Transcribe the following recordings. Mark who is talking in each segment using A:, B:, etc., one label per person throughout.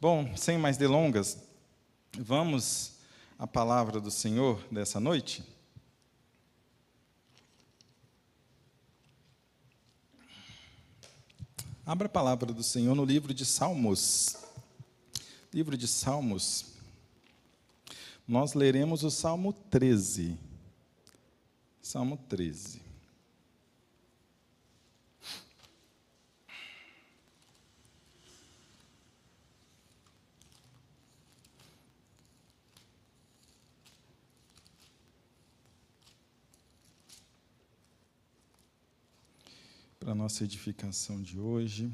A: Bom, sem mais delongas, vamos à palavra do Senhor dessa noite? Abra a palavra do Senhor no livro de Salmos. Livro de Salmos. Nós leremos o Salmo 13. Salmo 13. Para a nossa edificação de hoje.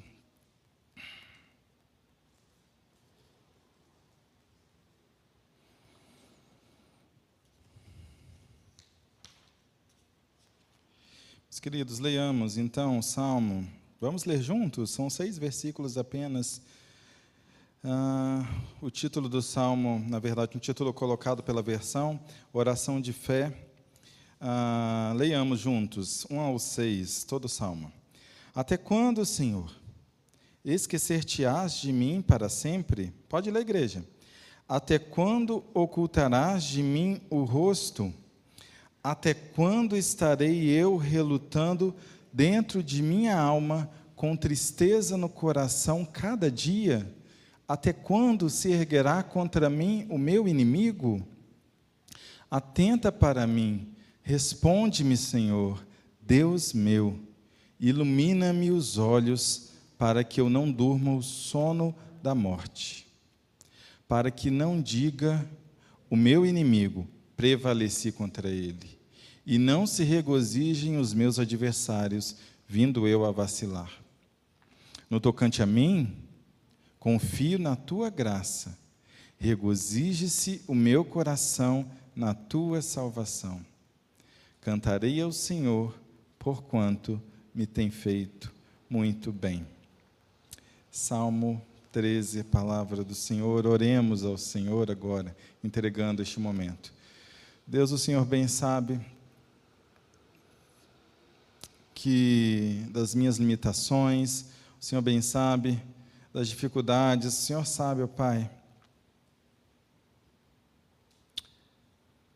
A: Meus queridos, leiamos então o Salmo. Vamos ler juntos? São seis versículos apenas. Ah, o título do Salmo, na verdade, um título colocado pela versão, Oração de Fé. Ah, leiamos juntos, um ao seis, todo o Salmo. Até quando, Senhor? Esquecer-te-ás de mim para sempre? Pode ler, igreja. Até quando ocultarás de mim o rosto? Até quando estarei eu relutando dentro de minha alma, com tristeza no coração cada dia? Até quando se erguerá contra mim o meu inimigo? Atenta para mim, responde-me, Senhor, Deus meu ilumina-me os olhos, para que eu não durma o sono da morte, para que não diga o meu inimigo, prevaleci contra ele, e não se regozijem os meus adversários, vindo eu a vacilar. No tocante a mim, confio na tua graça, regozije-se o meu coração na tua salvação. Cantarei ao Senhor, porquanto me tem feito muito bem. Salmo 13, palavra do Senhor. Oremos ao Senhor agora, entregando este momento. Deus, o Senhor bem sabe que das minhas limitações, o Senhor bem sabe das dificuldades, o Senhor sabe, ó Pai,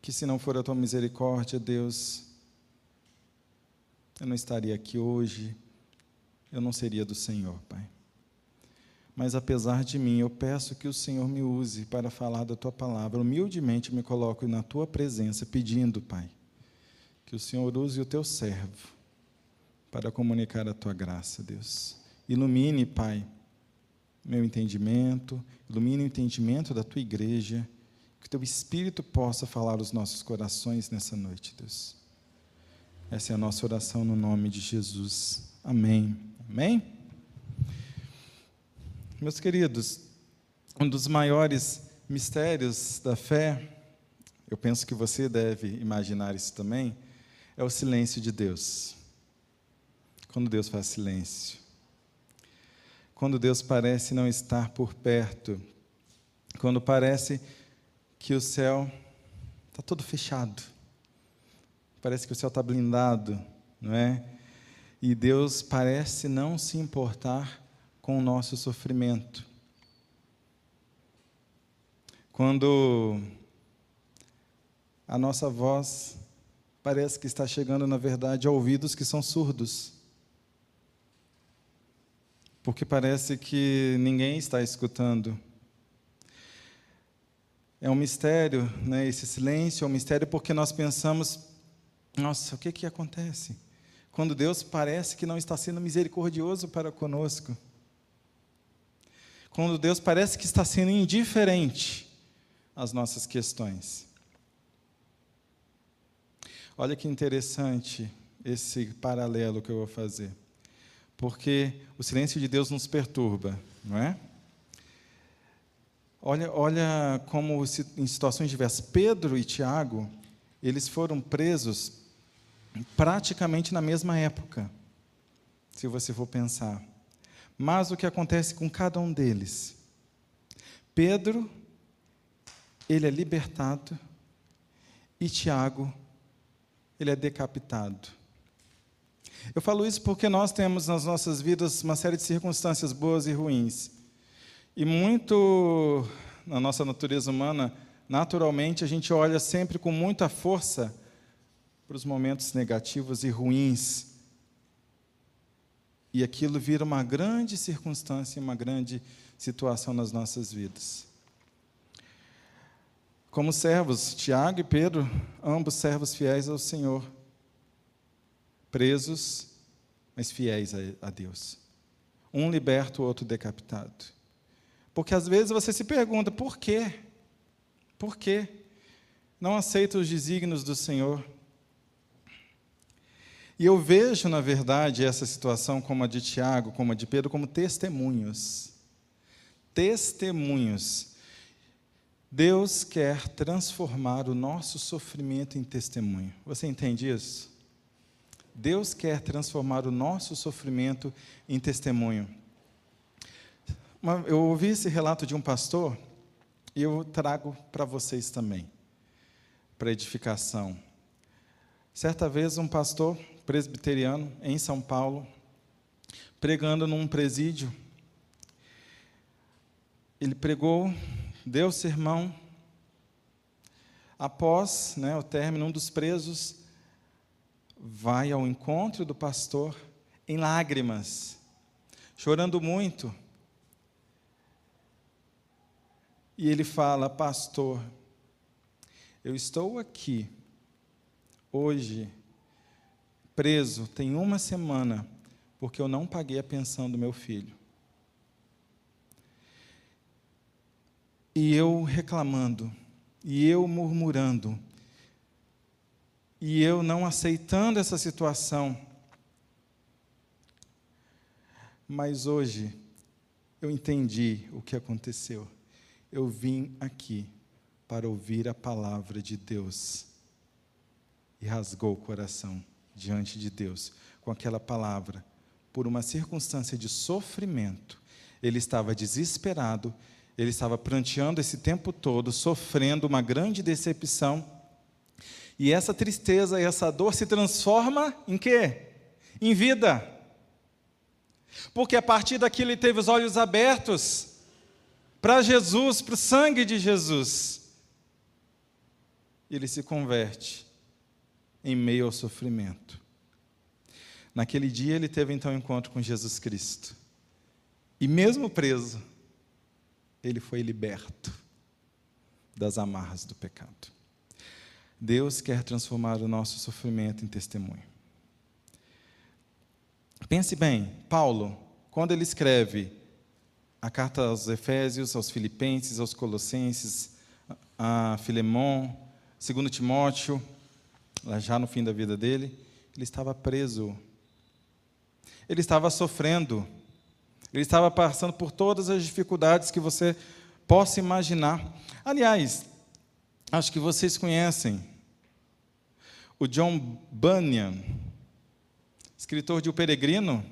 A: que se não for a tua misericórdia, Deus, eu não estaria aqui hoje, eu não seria do Senhor, Pai. Mas apesar de mim, eu peço que o Senhor me use para falar da tua palavra. Humildemente me coloco na tua presença, pedindo, Pai, que o Senhor use o teu servo para comunicar a tua graça, Deus. Ilumine, Pai, meu entendimento, ilumine o entendimento da tua igreja, que o teu Espírito possa falar aos nossos corações nessa noite, Deus. Essa é a nossa oração no nome de Jesus. Amém. Amém? Meus queridos, um dos maiores mistérios da fé, eu penso que você deve imaginar isso também, é o silêncio de Deus. Quando Deus faz silêncio. Quando Deus parece não estar por perto. Quando parece que o céu está todo fechado parece que o céu está blindado, não é? E Deus parece não se importar com o nosso sofrimento. Quando a nossa voz parece que está chegando, na verdade, a ouvidos que são surdos. Porque parece que ninguém está escutando. É um mistério, né? esse silêncio é um mistério porque nós pensamos nossa, o que, que acontece? Quando Deus parece que não está sendo misericordioso para conosco. Quando Deus parece que está sendo indiferente às nossas questões. Olha que interessante esse paralelo que eu vou fazer. Porque o silêncio de Deus nos perturba, não é? Olha, olha como em situações diversas, Pedro e Tiago, eles foram presos praticamente na mesma época, se você for pensar. Mas o que acontece com cada um deles? Pedro, ele é libertado, e Tiago, ele é decapitado. Eu falo isso porque nós temos nas nossas vidas uma série de circunstâncias boas e ruins. E muito na nossa natureza humana, naturalmente, a gente olha sempre com muita força para os momentos negativos e ruins. E aquilo vira uma grande circunstância, uma grande situação nas nossas vidas. Como servos, Tiago e Pedro, ambos servos fiéis ao Senhor, presos, mas fiéis a, Deus. Um liberto, o outro decapitado. Porque às vezes você se pergunta, por quê? Por quê? Não aceita os desígnios do Senhor. E eu vejo, na verdade, essa situação, como a de Tiago, como a de Pedro, como testemunhos. Testemunhos. Deus quer transformar o nosso sofrimento em testemunho. Você entende isso? Deus quer transformar o nosso sofrimento em testemunho. Eu ouvi esse relato de um pastor e eu trago para vocês também, para edificação. Certa vez, um pastor presbiteriano em São Paulo, pregando num presídio, ele pregou, deu sermão. Após né, o término, um dos presos vai ao encontro do pastor em lágrimas, chorando muito E ele fala: Pastor, eu estou aqui hoje, preso, tem uma semana, porque eu não paguei a pensão do meu filho. E eu reclamando, e eu murmurando, e eu não aceitando essa situação. Mas hoje eu entendi o que aconteceu eu vim aqui para ouvir a palavra de Deus. E rasgou o coração diante de Deus com aquela palavra, por uma circunstância de sofrimento. Ele estava desesperado, ele estava pranteando esse tempo todo, sofrendo uma grande decepção. E essa tristeza e essa dor se transforma em quê? Em vida. Porque a partir daquilo ele teve os olhos abertos para Jesus, para o sangue de Jesus. Ele se converte em meio ao sofrimento. Naquele dia ele teve então um encontro com Jesus Cristo. E mesmo preso, ele foi liberto das amarras do pecado. Deus quer transformar o nosso sofrimento em testemunho. Pense bem, Paulo, quando ele escreve a carta aos Efésios, aos Filipenses, aos Colossenses, a Filemon, segundo Timóteo, já no fim da vida dele, ele estava preso. Ele estava sofrendo. Ele estava passando por todas as dificuldades que você possa imaginar. Aliás, acho que vocês conhecem o John Bunyan, escritor de O Peregrino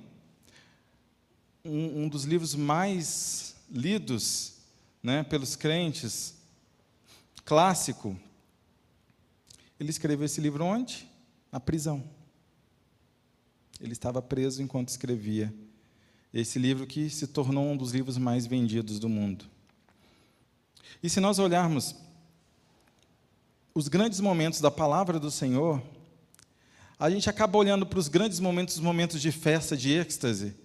A: um, um dos livros mais lidos né, pelos crentes, clássico. Ele escreveu esse livro onde? Na prisão. Ele estava preso enquanto escrevia. Esse livro que se tornou um dos livros mais vendidos do mundo. E se nós olharmos os grandes momentos da palavra do Senhor, a gente acaba olhando para os grandes momentos, os momentos de festa, de êxtase,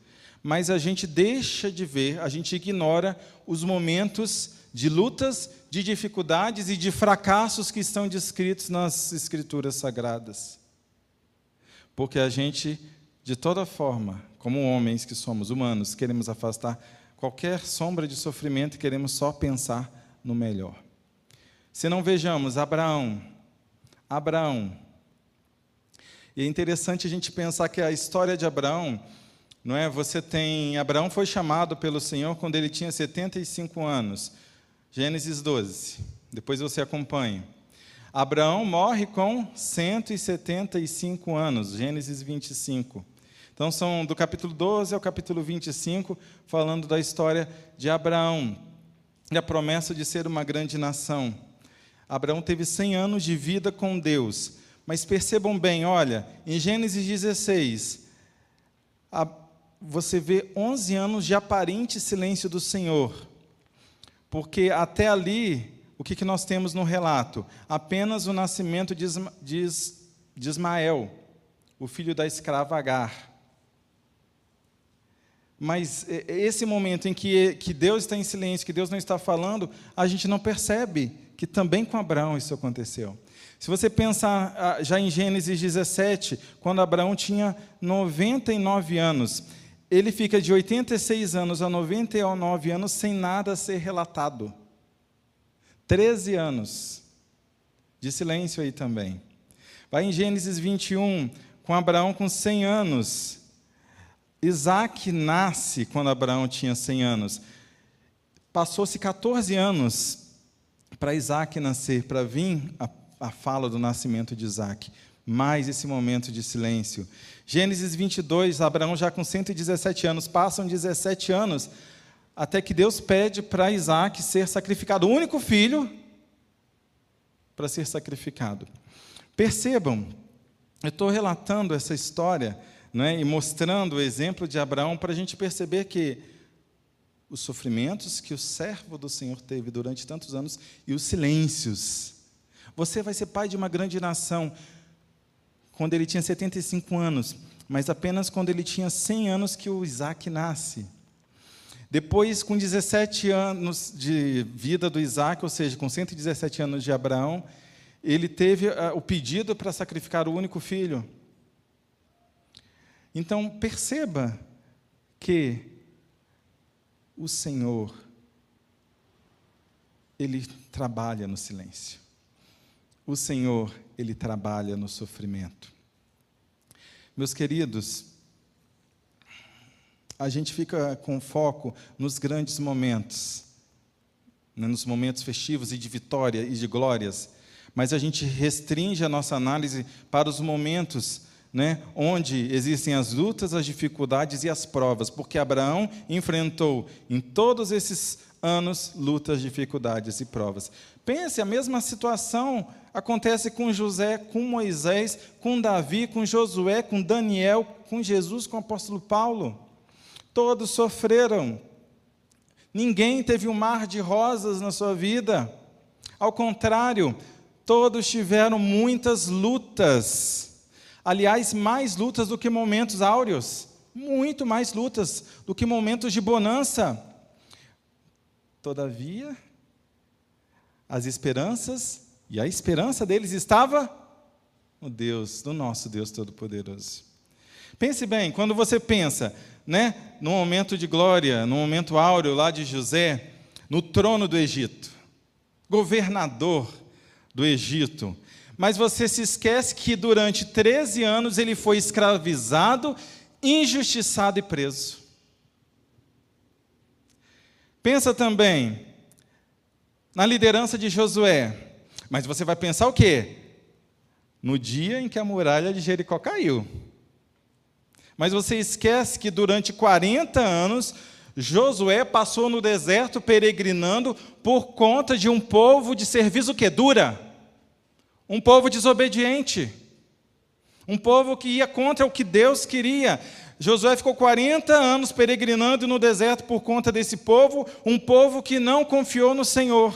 A: mas a gente deixa de ver, a gente ignora os momentos de lutas, de dificuldades e de fracassos que estão descritos nas Escrituras Sagradas. Porque a gente, de toda forma, como homens que somos humanos, queremos afastar qualquer sombra de sofrimento e queremos só pensar no melhor. Se não vejamos Abraão, Abraão, e é interessante a gente pensar que a história de Abraão não é? Você tem Abraão foi chamado pelo Senhor quando ele tinha 75 anos. Gênesis 12. Depois você acompanha. Abraão morre com 175 anos, Gênesis 25. Então são do capítulo 12 ao capítulo 25, falando da história de Abraão e a promessa de ser uma grande nação. Abraão teve 100 anos de vida com Deus. Mas percebam bem, olha, em Gênesis 16, a, você vê 11 anos de aparente silêncio do Senhor. Porque até ali, o que, que nós temos no relato? Apenas o nascimento de, de, de Ismael, o filho da escrava Agar. Mas esse momento em que, que Deus está em silêncio, que Deus não está falando, a gente não percebe que também com Abraão isso aconteceu. Se você pensar ah, já em Gênesis 17, quando Abraão tinha 99 anos, ele fica de 86 anos a 99 anos sem nada ser relatado. 13 anos de silêncio aí também. Vai em Gênesis 21, com Abraão com 100 anos. Isaac nasce quando Abraão tinha 100 anos. Passou-se 14 anos para Isaac nascer, para vir a, a fala do nascimento de Isaac. Mais esse momento de silêncio. Gênesis 22, Abraão já com 117 anos, passam 17 anos, até que Deus pede para Isaac ser sacrificado, o único filho para ser sacrificado. Percebam, eu estou relatando essa história né, e mostrando o exemplo de Abraão para a gente perceber que os sofrimentos que o servo do Senhor teve durante tantos anos e os silêncios. Você vai ser pai de uma grande nação, quando ele tinha 75 anos, mas apenas quando ele tinha 100 anos que o Isaac nasce. Depois, com 17 anos de vida do Isaac, ou seja, com 117 anos de Abraão, ele teve uh, o pedido para sacrificar o único filho. Então, perceba que o Senhor, Ele trabalha no silêncio. O Senhor, Ele trabalha no sofrimento. Meus queridos, a gente fica com foco nos grandes momentos, né, nos momentos festivos e de vitória e de glórias, mas a gente restringe a nossa análise para os momentos né, onde existem as lutas, as dificuldades e as provas, porque Abraão enfrentou em todos esses anos lutas, dificuldades e provas. Pense, a mesma situação acontece com José, com Moisés, com Davi, com Josué, com Daniel, com Jesus, com o apóstolo Paulo. Todos sofreram. Ninguém teve um mar de rosas na sua vida. Ao contrário, todos tiveram muitas lutas. Aliás, mais lutas do que momentos áureos. Muito mais lutas do que momentos de bonança. Todavia, as esperanças, e a esperança deles estava no Deus, no nosso Deus Todo-Poderoso. Pense bem, quando você pensa, né, no momento de glória, no momento áureo lá de José, no trono do Egito, governador do Egito, mas você se esquece que durante 13 anos ele foi escravizado, injustiçado e preso. Pensa também na liderança de Josué. Mas você vai pensar o quê? No dia em que a muralha de Jericó caiu. Mas você esquece que durante 40 anos Josué passou no deserto peregrinando por conta de um povo de serviço que dura, um povo desobediente, um povo que ia contra o que Deus queria. Josué ficou 40 anos peregrinando no deserto por conta desse povo, um povo que não confiou no Senhor.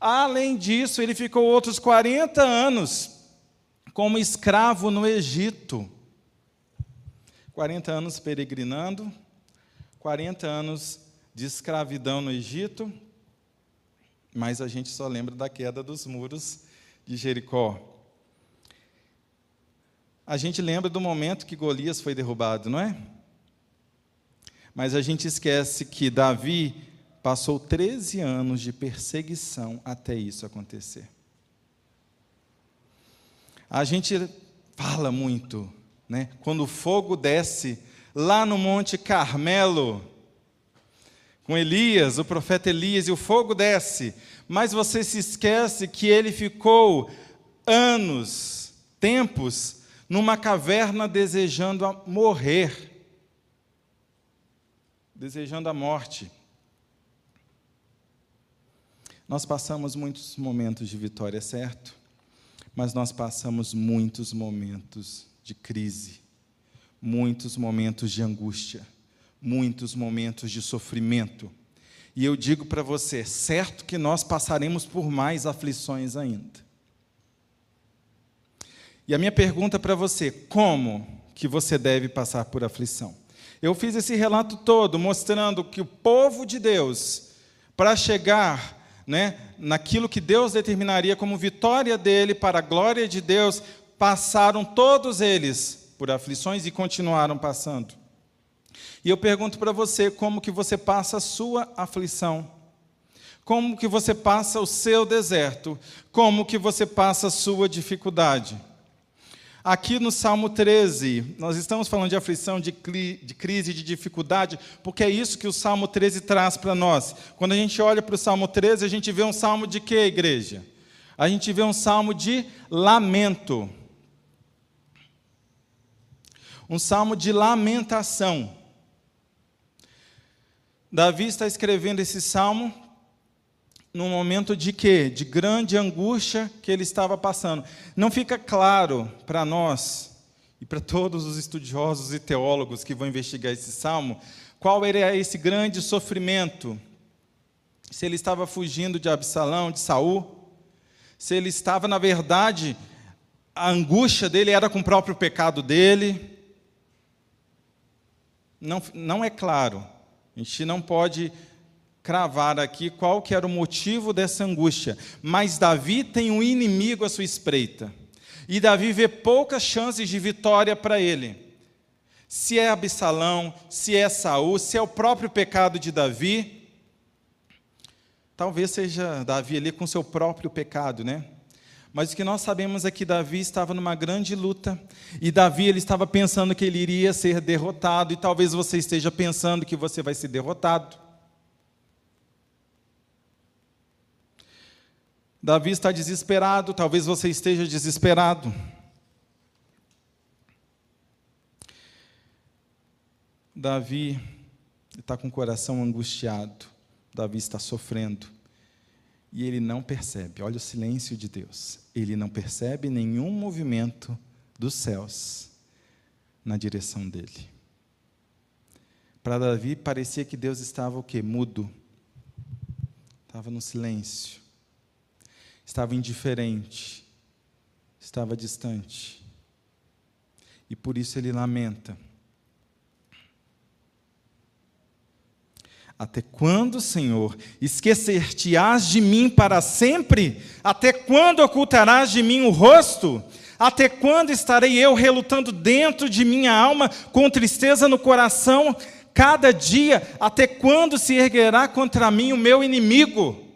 A: Além disso, ele ficou outros 40 anos como escravo no Egito. 40 anos peregrinando, 40 anos de escravidão no Egito, mas a gente só lembra da queda dos muros de Jericó. A gente lembra do momento que Golias foi derrubado, não é? Mas a gente esquece que Davi passou 13 anos de perseguição até isso acontecer. A gente fala muito, né? Quando o fogo desce lá no Monte Carmelo, com Elias, o profeta Elias, e o fogo desce, mas você se esquece que ele ficou anos, tempos, numa caverna desejando morrer, desejando a morte. Nós passamos muitos momentos de vitória, certo? Mas nós passamos muitos momentos de crise, muitos momentos de angústia, muitos momentos de sofrimento. E eu digo para você, certo que nós passaremos por mais aflições ainda. E a minha pergunta para você, como que você deve passar por aflição? Eu fiz esse relato todo mostrando que o povo de Deus, para chegar né, naquilo que Deus determinaria como vitória dele para a glória de Deus, passaram todos eles por aflições e continuaram passando. E eu pergunto para você como que você passa a sua aflição? Como que você passa o seu deserto? Como que você passa a sua dificuldade? Aqui no Salmo 13, nós estamos falando de aflição, de, de crise, de dificuldade, porque é isso que o Salmo 13 traz para nós. Quando a gente olha para o Salmo 13, a gente vê um salmo de quê, igreja? A gente vê um salmo de lamento. Um salmo de lamentação. Davi está escrevendo esse salmo num momento de quê? De grande angústia que ele estava passando. Não fica claro para nós e para todos os estudiosos e teólogos que vão investigar esse salmo qual era esse grande sofrimento. Se ele estava fugindo de Absalão, de Saul, se ele estava, na verdade, a angústia dele era com o próprio pecado dele. Não, não é claro. A gente não pode cravar aqui qual que era o motivo dessa angústia, mas Davi tem um inimigo à sua espreita. E Davi vê poucas chances de vitória para ele. Se é Absalão, se é Saul, se é o próprio pecado de Davi, talvez seja Davi ali com seu próprio pecado, né? Mas o que nós sabemos é que Davi estava numa grande luta e Davi ele estava pensando que ele iria ser derrotado e talvez você esteja pensando que você vai ser derrotado. Davi está desesperado, talvez você esteja desesperado. Davi está com o coração angustiado, Davi está sofrendo e ele não percebe. Olha o silêncio de Deus. Ele não percebe nenhum movimento dos céus na direção dele. Para Davi parecia que Deus estava o quê? Mudo. Estava no silêncio. Estava indiferente. Estava distante. E por isso ele lamenta. Até quando, Senhor, esquecer-te-ás de mim para sempre? Até quando ocultarás de mim o rosto? Até quando estarei eu relutando dentro de minha alma, com tristeza no coração, cada dia? Até quando se erguerá contra mim o meu inimigo?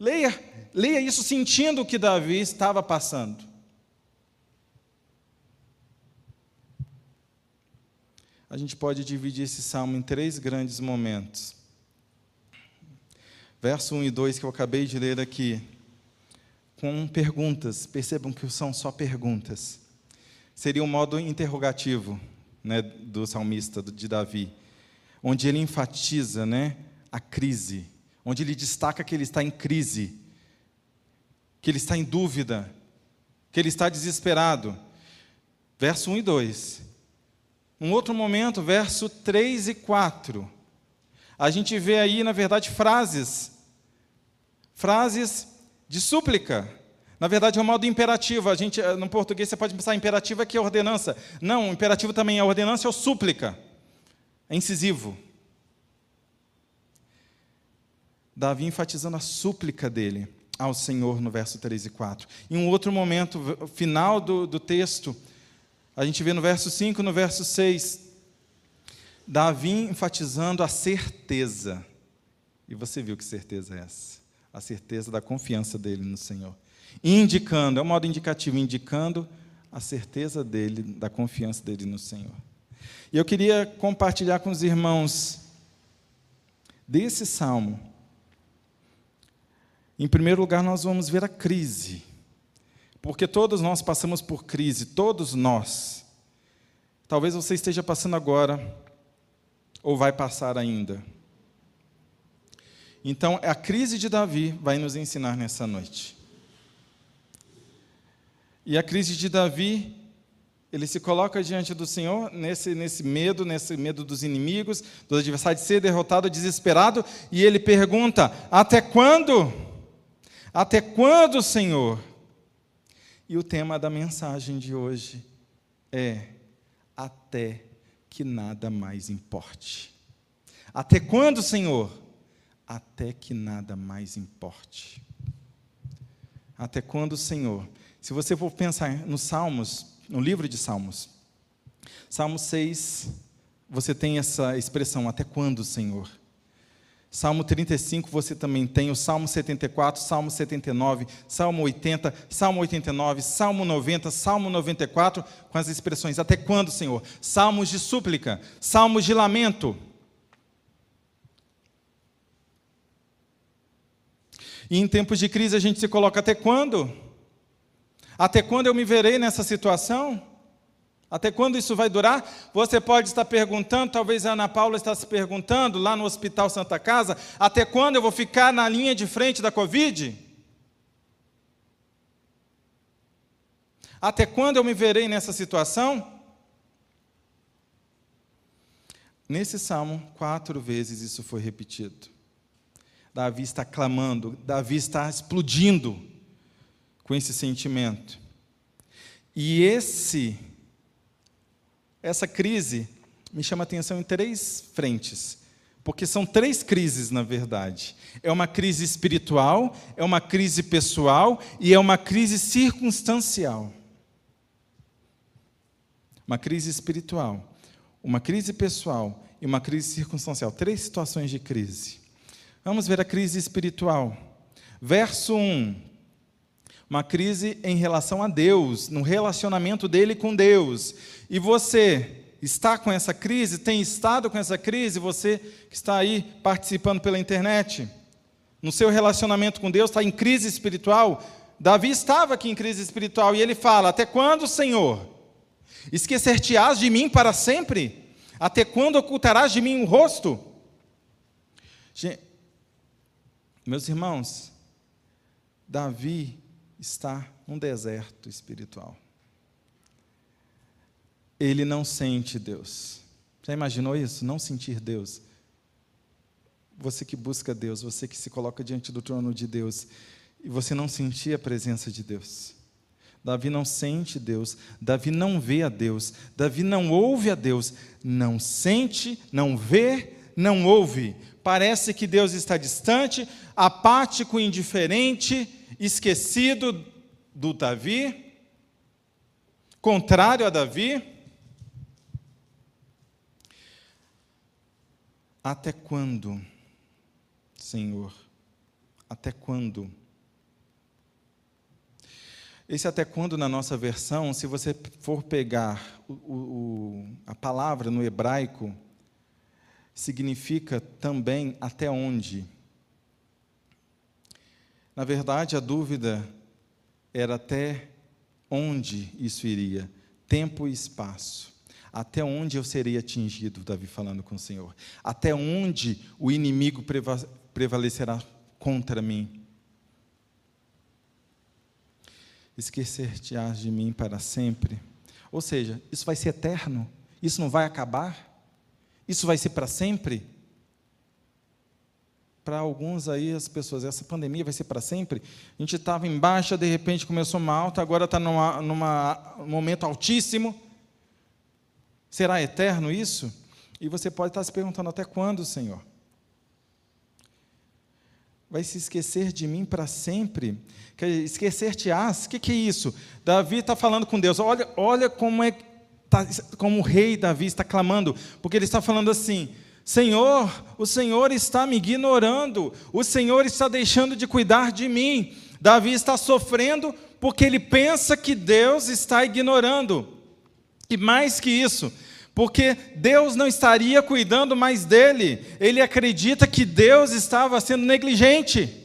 A: Leia, leia isso sentindo o que Davi estava passando. a gente pode dividir esse salmo em três grandes momentos. Verso 1 e 2 que eu acabei de ler aqui, com perguntas, percebam que são só perguntas. Seria um modo interrogativo né, do salmista, de Davi, onde ele enfatiza né, a crise, onde ele destaca que ele está em crise, que ele está em dúvida, que ele está desesperado. Verso 1 e 2. Um outro momento, verso 3 e 4. A gente vê aí, na verdade, frases. Frases de súplica. Na verdade, é um modo imperativo. A gente, no português, você pode pensar imperativo é que é ordenança. Não, imperativo também é ordenança ou súplica. É incisivo. Davi enfatizando a súplica dele ao Senhor no verso 3 e 4. Em um outro momento, final do, do texto, a gente vê no verso 5, no verso 6, Davi enfatizando a certeza. E você viu que certeza é essa? A certeza da confiança dele no Senhor. Indicando, é um modo indicativo, indicando a certeza dele, da confiança dele no Senhor. E eu queria compartilhar com os irmãos desse salmo. Em primeiro lugar, nós vamos ver a crise porque todos nós passamos por crise, todos nós. Talvez você esteja passando agora, ou vai passar ainda. Então, a crise de Davi vai nos ensinar nessa noite. E a crise de Davi Ele se coloca diante do Senhor nesse, nesse medo, nesse medo dos inimigos, do adversário de ser derrotado, desesperado, e ele pergunta: Até quando? Até quando, Senhor? E o tema da mensagem de hoje é: Até que nada mais importe. Até quando, Senhor? Até que nada mais importe. Até quando, Senhor? Se você for pensar nos Salmos, no livro de Salmos. Salmo 6, você tem essa expressão, até quando, Senhor? Salmo 35, você também tem o Salmo 74, Salmo 79, Salmo 80, Salmo 89, Salmo 90, Salmo 94, com as expressões até quando, Senhor? Salmos de súplica, salmos de lamento. E em tempos de crise a gente se coloca até quando? Até quando eu me verei nessa situação? Até quando isso vai durar? Você pode estar perguntando, talvez a Ana Paula está se perguntando lá no Hospital Santa Casa, até quando eu vou ficar na linha de frente da Covid? Até quando eu me verei nessa situação? Nesse salmo, quatro vezes isso foi repetido. Davi está clamando, Davi está explodindo com esse sentimento. E esse essa crise me chama a atenção em três frentes, porque são três crises, na verdade. É uma crise espiritual, é uma crise pessoal e é uma crise circunstancial. Uma crise espiritual, uma crise pessoal e uma crise circunstancial. Três situações de crise. Vamos ver a crise espiritual. Verso 1: uma crise em relação a Deus, no relacionamento dele com Deus. E você está com essa crise, tem estado com essa crise, você que está aí participando pela internet, no seu relacionamento com Deus, está em crise espiritual. Davi estava aqui em crise espiritual e ele fala: Até quando, Senhor? Esquecer-te-ás de mim para sempre? Até quando ocultarás de mim o rosto? Meus irmãos, Davi está num deserto espiritual. Ele não sente Deus. Já imaginou isso? Não sentir Deus. Você que busca Deus, você que se coloca diante do trono de Deus, e você não sentir a presença de Deus. Davi não sente Deus, Davi não vê a Deus, Davi não ouve a Deus, não sente, não vê, não ouve. Parece que Deus está distante, apático, indiferente, esquecido do Davi, contrário a Davi. Até quando, Senhor? Até quando? Esse até quando, na nossa versão, se você for pegar o, o, a palavra no hebraico, significa também até onde. Na verdade, a dúvida era até onde isso iria, tempo e espaço. Até onde eu serei atingido, Davi falando com o Senhor. Até onde o inimigo prevalecerá contra mim. Esquecer-te-ás de mim para sempre. Ou seja, isso vai ser eterno? Isso não vai acabar? Isso vai ser para sempre? Para alguns aí, as pessoas, essa pandemia vai ser para sempre. A gente estava em baixa, de repente começou uma alta, agora está num numa momento altíssimo. Será eterno isso? E você pode estar se perguntando até quando, Senhor? Vai se esquecer de mim para sempre? Esquecer-te-ás? O que, que é isso? Davi está falando com Deus. Olha, olha como é tá, como o rei Davi está clamando, porque ele está falando assim: Senhor, o Senhor está me ignorando, o Senhor está deixando de cuidar de mim. Davi está sofrendo porque ele pensa que Deus está ignorando. E mais que isso, porque Deus não estaria cuidando mais dele, ele acredita que Deus estava sendo negligente.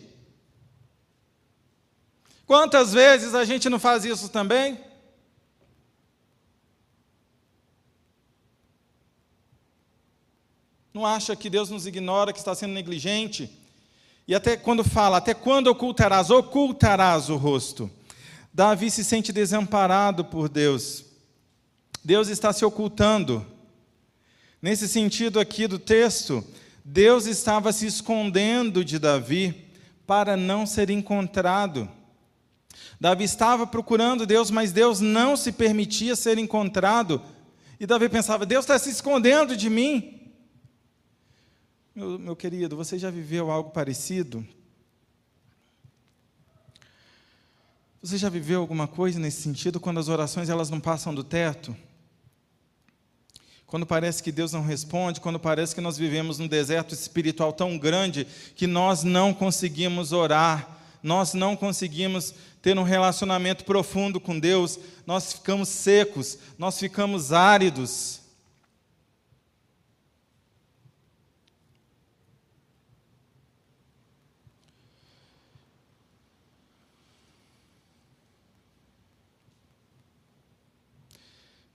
A: Quantas vezes a gente não faz isso também? Não acha que Deus nos ignora, que está sendo negligente? E até quando fala, até quando ocultarás? Ocultarás o rosto. Davi se sente desamparado por Deus. Deus está se ocultando. Nesse sentido aqui do texto, Deus estava se escondendo de Davi para não ser encontrado. Davi estava procurando Deus, mas Deus não se permitia ser encontrado. E Davi pensava: Deus está se escondendo de mim. Meu, meu querido, você já viveu algo parecido? Você já viveu alguma coisa nesse sentido quando as orações elas não passam do teto? Quando parece que Deus não responde, quando parece que nós vivemos num deserto espiritual tão grande que nós não conseguimos orar, nós não conseguimos ter um relacionamento profundo com Deus, nós ficamos secos, nós ficamos áridos.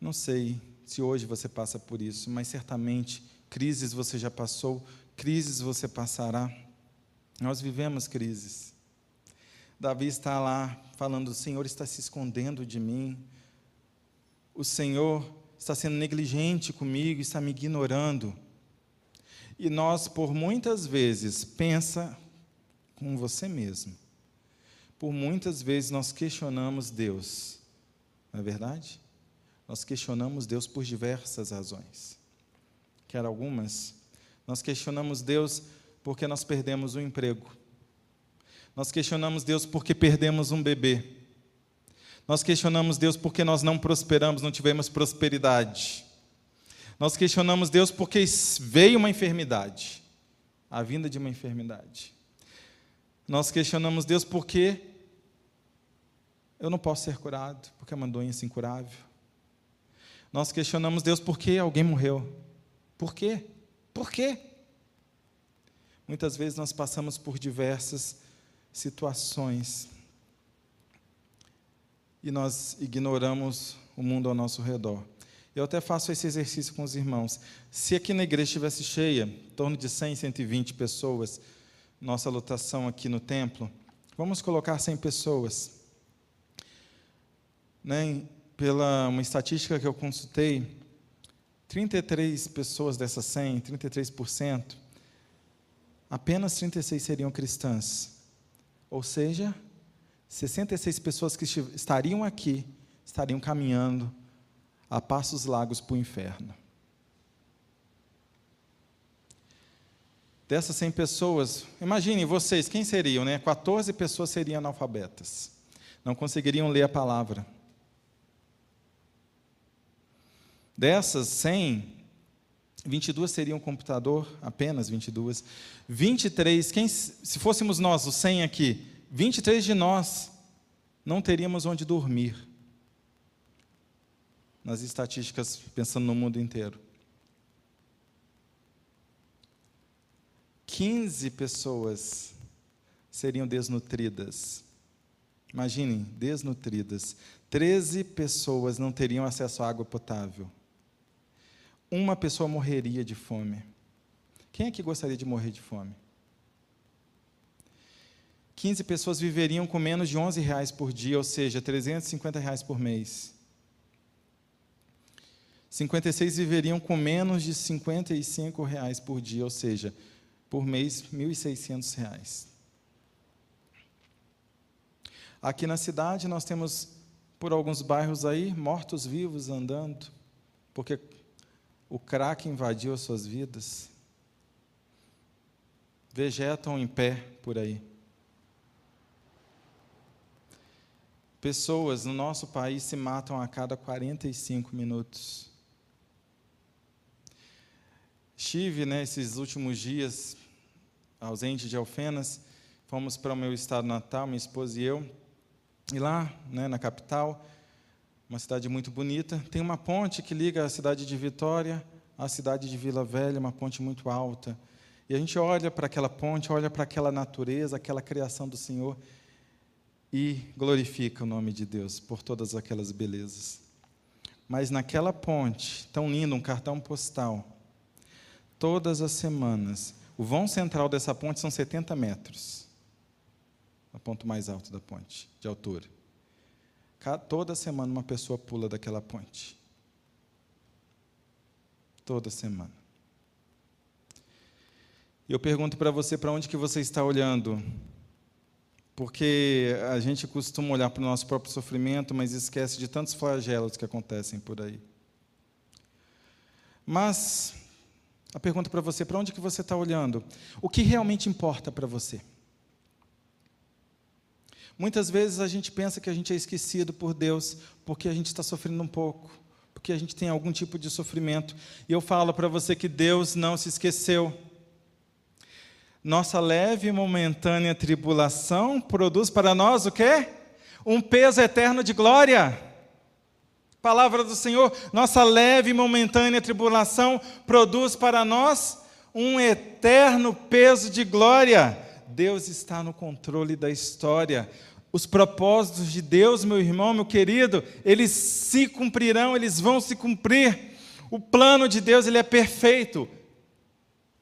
A: Não sei se hoje você passa por isso, mas certamente crises você já passou, crises você passará. Nós vivemos crises. Davi está lá falando: o Senhor está se escondendo de mim, o Senhor está sendo negligente comigo, está me ignorando. E nós, por muitas vezes, pensa com você mesmo. Por muitas vezes nós questionamos Deus, não é verdade? Nós questionamos Deus por diversas razões. Quer algumas? Nós questionamos Deus porque nós perdemos o emprego. Nós questionamos Deus porque perdemos um bebê. Nós questionamos Deus porque nós não prosperamos, não tivemos prosperidade. Nós questionamos Deus porque veio uma enfermidade, a vinda de uma enfermidade. Nós questionamos Deus porque eu não posso ser curado, porque é uma doença incurável. Nós questionamos Deus por que alguém morreu. Por quê? Por quê? Muitas vezes nós passamos por diversas situações e nós ignoramos o mundo ao nosso redor. Eu até faço esse exercício com os irmãos. Se aqui na igreja estivesse cheia, em torno de 100, 120 pessoas, nossa lotação aqui no templo, vamos colocar 100 pessoas. Né? Pela uma estatística que eu consultei, 33 pessoas dessas 100, 33%, apenas 36 seriam cristãs. Ou seja, 66 pessoas que estariam aqui estariam caminhando a passos largos para o inferno. Dessas 100 pessoas, imaginem vocês, quem seriam, né? 14 pessoas seriam analfabetas. Não conseguiriam ler a palavra. Dessas 100, 22 seriam computador, apenas 22. 23, quem, se fôssemos nós, os 100 aqui, 23 de nós não teríamos onde dormir. Nas estatísticas, pensando no mundo inteiro. 15 pessoas seriam desnutridas. Imaginem, desnutridas. 13 pessoas não teriam acesso à água potável uma pessoa morreria de fome. Quem é que gostaria de morrer de fome? 15 pessoas viveriam com menos de 11 reais por dia, ou seja, 350 reais por mês. 56 viveriam com menos de 55 reais por dia, ou seja, por mês, 1.600 reais. Aqui na cidade nós temos, por alguns bairros aí, mortos-vivos andando, porque o crack invadiu as suas vidas, vegetam em pé por aí. Pessoas no nosso país se matam a cada 45 minutos. Estive, né, esses últimos dias, ausente de Alfenas, fomos para o meu estado natal, minha esposa e eu, e lá, né, na capital, uma cidade muito bonita. Tem uma ponte que liga a cidade de Vitória à cidade de Vila Velha, uma ponte muito alta. E a gente olha para aquela ponte, olha para aquela natureza, aquela criação do Senhor e glorifica o nome de Deus por todas aquelas belezas. Mas naquela ponte, tão linda, um cartão postal, todas as semanas, o vão central dessa ponte são 70 metros, o ponto mais alto da ponte, de altura. Toda semana uma pessoa pula daquela ponte. toda semana. E eu pergunto para você, para onde que você está olhando? Porque a gente costuma olhar para o nosso próprio sofrimento, mas esquece de tantos flagelos que acontecem por aí. Mas a pergunta para você, para onde que você está olhando? O que realmente importa para você? Muitas vezes a gente pensa que a gente é esquecido por Deus porque a gente está sofrendo um pouco, porque a gente tem algum tipo de sofrimento. E eu falo para você que Deus não se esqueceu. Nossa leve e momentânea tribulação produz para nós o quê? Um peso eterno de glória. Palavra do Senhor, nossa leve e momentânea tribulação produz para nós um eterno peso de glória. Deus está no controle da história. Os propósitos de Deus, meu irmão, meu querido, eles se cumprirão, eles vão se cumprir. O plano de Deus, ele é perfeito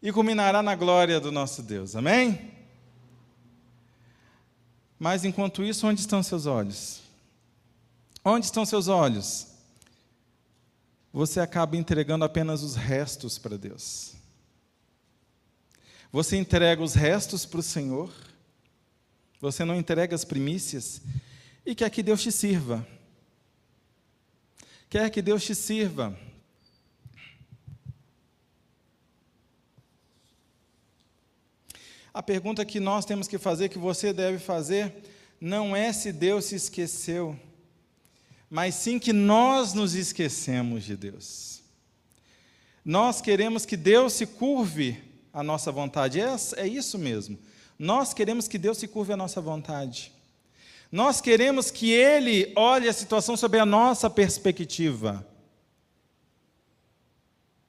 A: e culminará na glória do nosso Deus. Amém? Mas enquanto isso, onde estão seus olhos? Onde estão seus olhos? Você acaba entregando apenas os restos para Deus. Você entrega os restos para o Senhor. Você não entrega as primícias e quer que Deus te sirva. Quer que Deus te sirva. A pergunta que nós temos que fazer, que você deve fazer, não é se Deus se esqueceu, mas sim que nós nos esquecemos de Deus. Nós queremos que Deus se curve à nossa vontade, é, é isso mesmo. Nós queremos que Deus se curve à nossa vontade. Nós queremos que Ele olhe a situação sob a nossa perspectiva.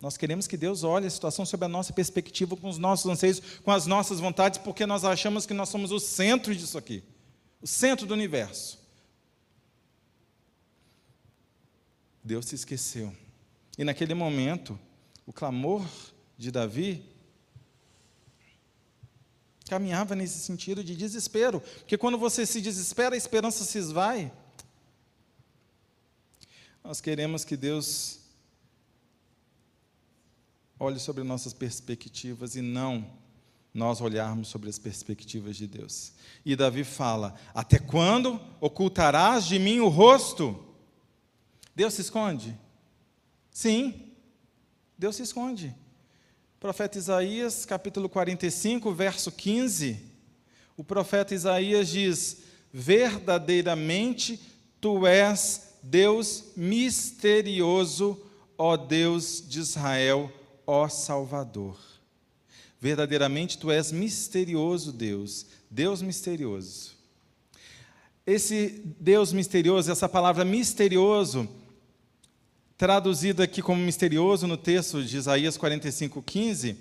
A: Nós queremos que Deus olhe a situação sob a nossa perspectiva, com os nossos anseios, com as nossas vontades, porque nós achamos que nós somos o centro disso aqui o centro do universo. Deus se esqueceu. E naquele momento, o clamor de Davi caminhava nesse sentido de desespero, porque quando você se desespera, a esperança se esvai. Nós queremos que Deus olhe sobre nossas perspectivas e não nós olharmos sobre as perspectivas de Deus. E Davi fala: Até quando ocultarás de mim o rosto? Deus se esconde? Sim, Deus se esconde. Profeta Isaías, capítulo 45, verso 15. O profeta Isaías diz: Verdadeiramente tu és Deus misterioso, ó Deus de Israel ó Salvador. Verdadeiramente tu és misterioso, Deus, Deus misterioso. Esse Deus misterioso, essa palavra misterioso, traduzida aqui como misterioso no texto de Isaías 45, 15,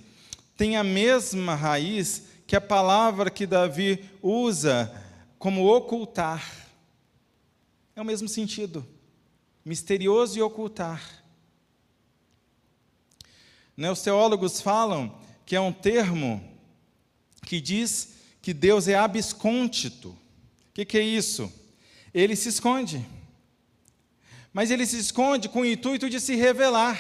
A: tem a mesma raiz que a palavra que Davi usa como ocultar. É o mesmo sentido. Misterioso e ocultar. Né, os teólogos falam que é um termo que diz que Deus é abscôntito. O que, que é isso? Ele se esconde. Mas ele se esconde com o intuito de se revelar.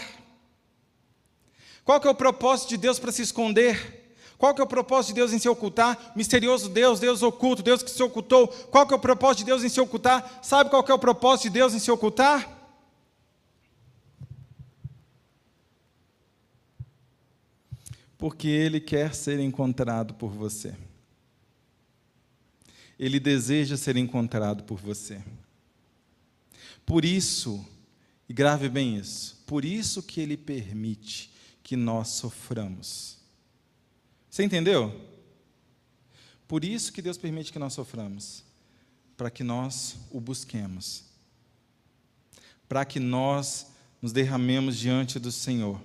A: Qual que é o propósito de Deus para se esconder? Qual que é o propósito de Deus em se ocultar? Misterioso Deus, Deus oculto, Deus que se ocultou. Qual que é o propósito de Deus em se ocultar? Sabe qual que é o propósito de Deus em se ocultar? porque Ele quer ser encontrado por você. Ele deseja ser encontrado por você. Por isso, e grave bem isso, por isso que Ele permite que nós soframos. Você entendeu? Por isso que Deus permite que nós soframos, para que nós o busquemos, para que nós nos derramemos diante do Senhor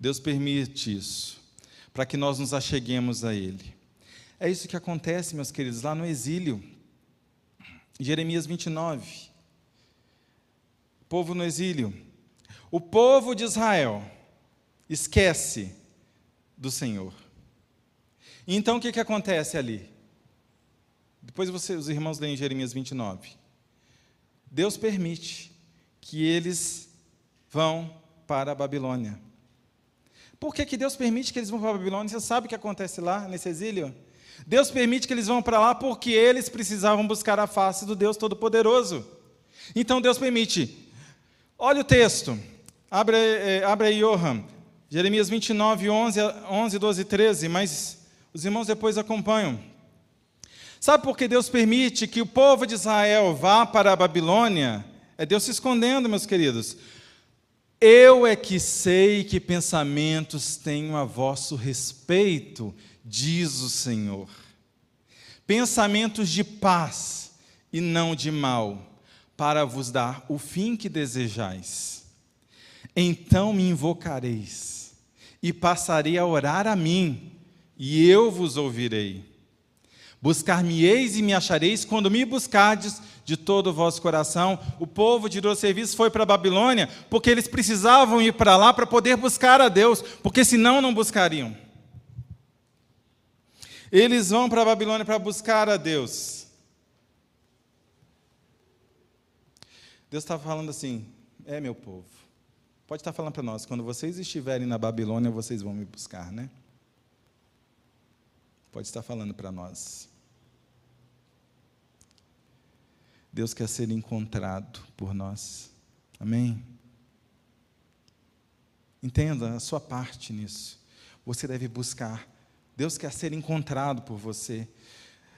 A: Deus permite isso, para que nós nos acheguemos a Ele. É isso que acontece, meus queridos, lá no exílio. Jeremias 29. Povo no exílio. O povo de Israel esquece do Senhor. Então o que, que acontece ali? Depois você, os irmãos leem Jeremias 29. Deus permite que eles vão para a Babilônia. Por que, que Deus permite que eles vão para a Babilônia? Você sabe o que acontece lá, nesse exílio? Deus permite que eles vão para lá porque eles precisavam buscar a face do Deus Todo-Poderoso. Então Deus permite. Olha o texto. Abre, eh, abre aí, Johan. Jeremias 29, 11, 11, 12 e 13. Mas os irmãos depois acompanham. Sabe por que Deus permite que o povo de Israel vá para a Babilônia? É Deus se escondendo, meus queridos. Eu é que sei que pensamentos tenho a vosso respeito, diz o Senhor. Pensamentos de paz e não de mal, para vos dar o fim que desejais. Então me invocareis, e passarei a orar a mim, e eu vos ouvirei. Buscar-me-eis e me achareis quando me buscardes de todo o vosso coração. O povo de serviço foi para a Babilônia porque eles precisavam ir para lá para poder buscar a Deus, porque senão não buscariam. Eles vão para a Babilônia para buscar a Deus. Deus está falando assim: é meu povo. Pode estar falando para nós, quando vocês estiverem na Babilônia, vocês vão me buscar, né? Pode estar falando para nós. Deus quer ser encontrado por nós. Amém? Entenda a sua parte nisso. Você deve buscar. Deus quer ser encontrado por você.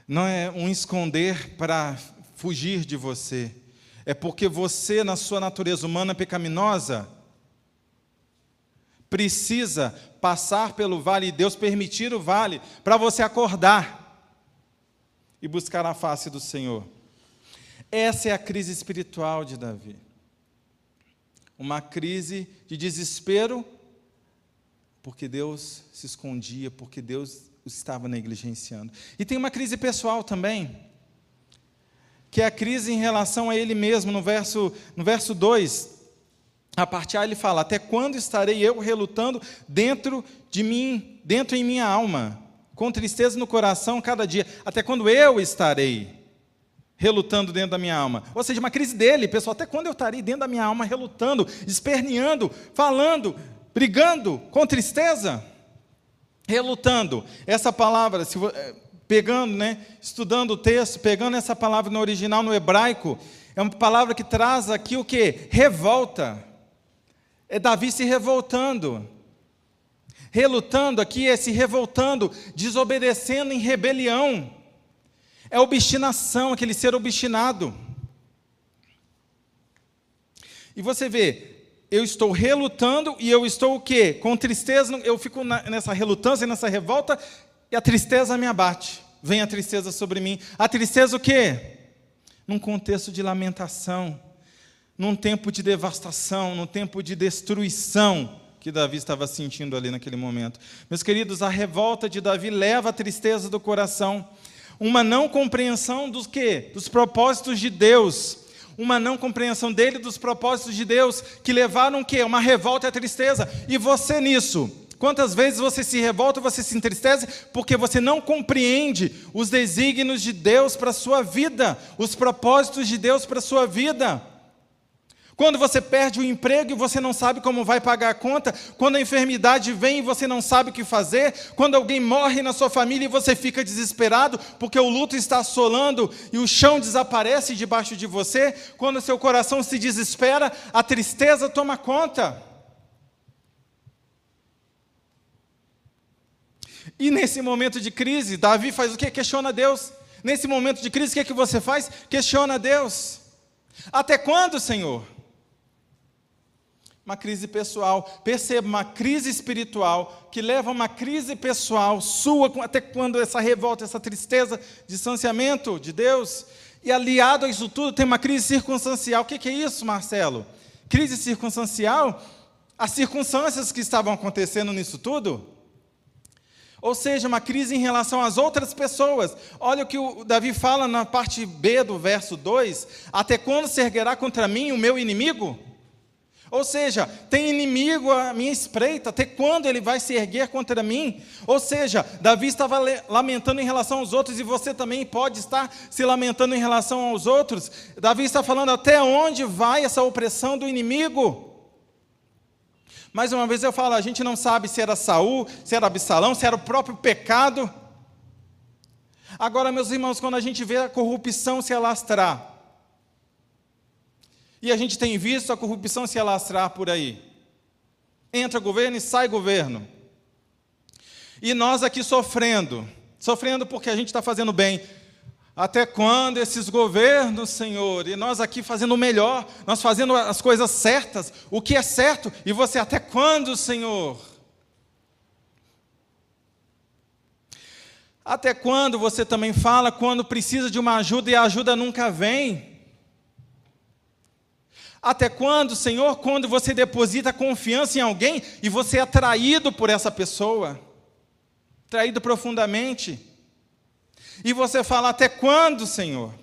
A: Não é um esconder para fugir de você. É porque você, na sua natureza humana pecaminosa, precisa passar pelo vale e Deus permitir o vale para você acordar e buscar a face do Senhor. Essa é a crise espiritual de Davi. Uma crise de desespero, porque Deus se escondia, porque Deus estava negligenciando. E tem uma crise pessoal também, que é a crise em relação a ele mesmo, no verso, no verso 2. A parte A ele fala: Até quando estarei eu relutando dentro de mim, dentro em minha alma, com tristeza no coração cada dia? Até quando eu estarei? relutando dentro da minha alma. Ou seja, uma crise dele, pessoal, até quando eu estarei dentro da minha alma relutando, esperneando, falando, brigando com tristeza? Relutando. Essa palavra, se, eh, pegando, né, estudando o texto, pegando essa palavra no original, no hebraico, é uma palavra que traz aqui o que? Revolta. É Davi se revoltando. Relutando aqui é se revoltando, desobedecendo em rebelião é obstinação, aquele ser obstinado. E você vê, eu estou relutando e eu estou o quê? Com tristeza, eu fico nessa relutância, nessa revolta, e a tristeza me abate. Vem a tristeza sobre mim. A tristeza o quê? Num contexto de lamentação, num tempo de devastação, num tempo de destruição que Davi estava sentindo ali naquele momento. Meus queridos, a revolta de Davi leva a tristeza do coração uma não compreensão dos que? Dos propósitos de Deus. Uma não compreensão dele dos propósitos de Deus, que levaram o quê? Uma revolta e a tristeza. E você nisso? Quantas vezes você se revolta, você se entristece, porque você não compreende os desígnios de Deus para a sua vida, os propósitos de Deus para a sua vida. Quando você perde o emprego e você não sabe como vai pagar a conta, quando a enfermidade vem e você não sabe o que fazer, quando alguém morre na sua família e você fica desesperado porque o luto está assolando e o chão desaparece debaixo de você, quando seu coração se desespera, a tristeza toma conta. E nesse momento de crise, Davi faz o que? Questiona Deus. Nesse momento de crise, o que, é que você faz? Questiona Deus. Até quando, Senhor? Uma crise pessoal. Perceba, uma crise espiritual que leva a uma crise pessoal sua, até quando essa revolta, essa tristeza, distanciamento de Deus. E aliado a isso tudo, tem uma crise circunstancial. O que é isso, Marcelo? Crise circunstancial? As circunstâncias que estavam acontecendo nisso tudo? Ou seja, uma crise em relação às outras pessoas. Olha o que o Davi fala na parte B do verso 2: Até quando se erguerá contra mim o meu inimigo? Ou seja, tem inimigo à minha espreita, até quando ele vai se erguer contra mim? Ou seja, Davi estava lamentando em relação aos outros e você também pode estar se lamentando em relação aos outros. Davi está falando até onde vai essa opressão do inimigo? Mais uma vez eu falo, a gente não sabe se era Saul, se era Absalão, se era o próprio pecado. Agora, meus irmãos, quando a gente vê a corrupção se alastrar, e a gente tem visto a corrupção se alastrar por aí. Entra governo e sai governo. E nós aqui sofrendo, sofrendo porque a gente está fazendo bem. Até quando esses governos, Senhor, e nós aqui fazendo o melhor, nós fazendo as coisas certas, o que é certo, e você até quando, Senhor? Até quando você também fala quando precisa de uma ajuda e a ajuda nunca vem? Até quando, Senhor, quando você deposita confiança em alguém e você é traído por essa pessoa? Traído profundamente. E você fala: Até quando, Senhor?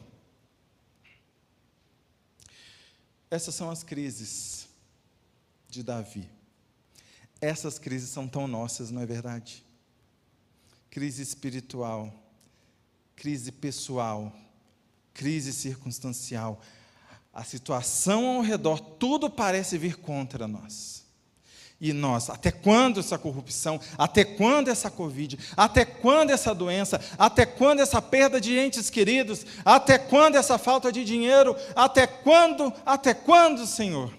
A: Essas são as crises de Davi. Essas crises são tão nossas, não é verdade? Crise espiritual, crise pessoal, crise circunstancial a situação ao redor, tudo parece vir contra nós. E nós, até quando essa corrupção? Até quando essa Covid? Até quando essa doença? Até quando essa perda de entes queridos? Até quando essa falta de dinheiro? Até quando? Até quando, Senhor?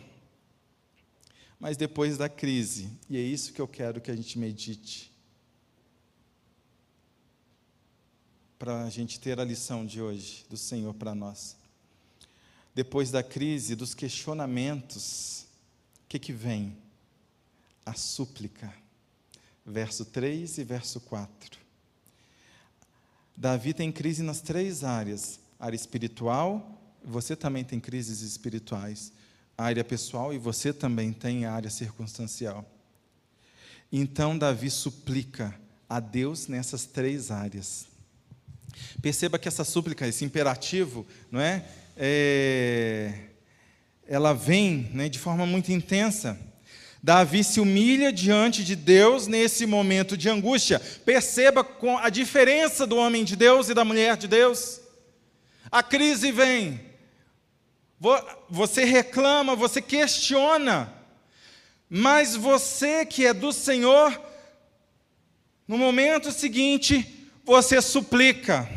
A: Mas depois da crise, e é isso que eu quero que a gente medite, para a gente ter a lição de hoje do Senhor para nós depois da crise, dos questionamentos, o que, que vem? A súplica. Verso 3 e verso 4. Davi tem crise nas três áreas: área espiritual, você também tem crises espirituais, área pessoal e você também tem área circunstancial. Então Davi suplica a Deus nessas três áreas. Perceba que essa súplica, esse imperativo, não é? é, ela vem né, de forma muito intensa. Davi se humilha diante de Deus nesse momento de angústia. Perceba a diferença do homem de Deus e da mulher de Deus. A crise vem, você reclama, você questiona, mas você que é do Senhor, no momento seguinte, você suplica,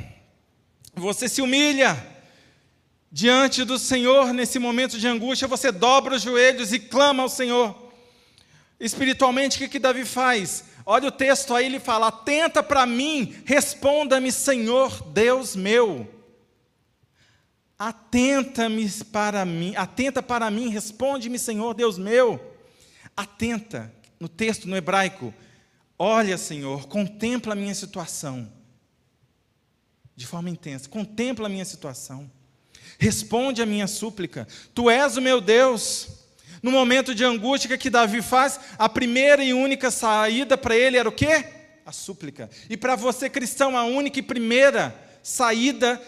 A: você se humilha, diante do Senhor nesse momento de angústia, você dobra os joelhos e clama ao Senhor. Espiritualmente, o que, que Davi faz? Olha o texto aí, ele fala: Atenta para mim, responda-me, Senhor Deus meu. Atenta-me para mim, atenta para mim, responde-me, Senhor Deus meu. Atenta, no texto no hebraico, olha, Senhor, contempla a minha situação. De forma intensa, contempla a minha situação responde a minha súplica. Tu és o meu Deus. No momento de angústia que Davi faz, a primeira e única saída para ele era o quê? A súplica. E para você cristão, a única e primeira saída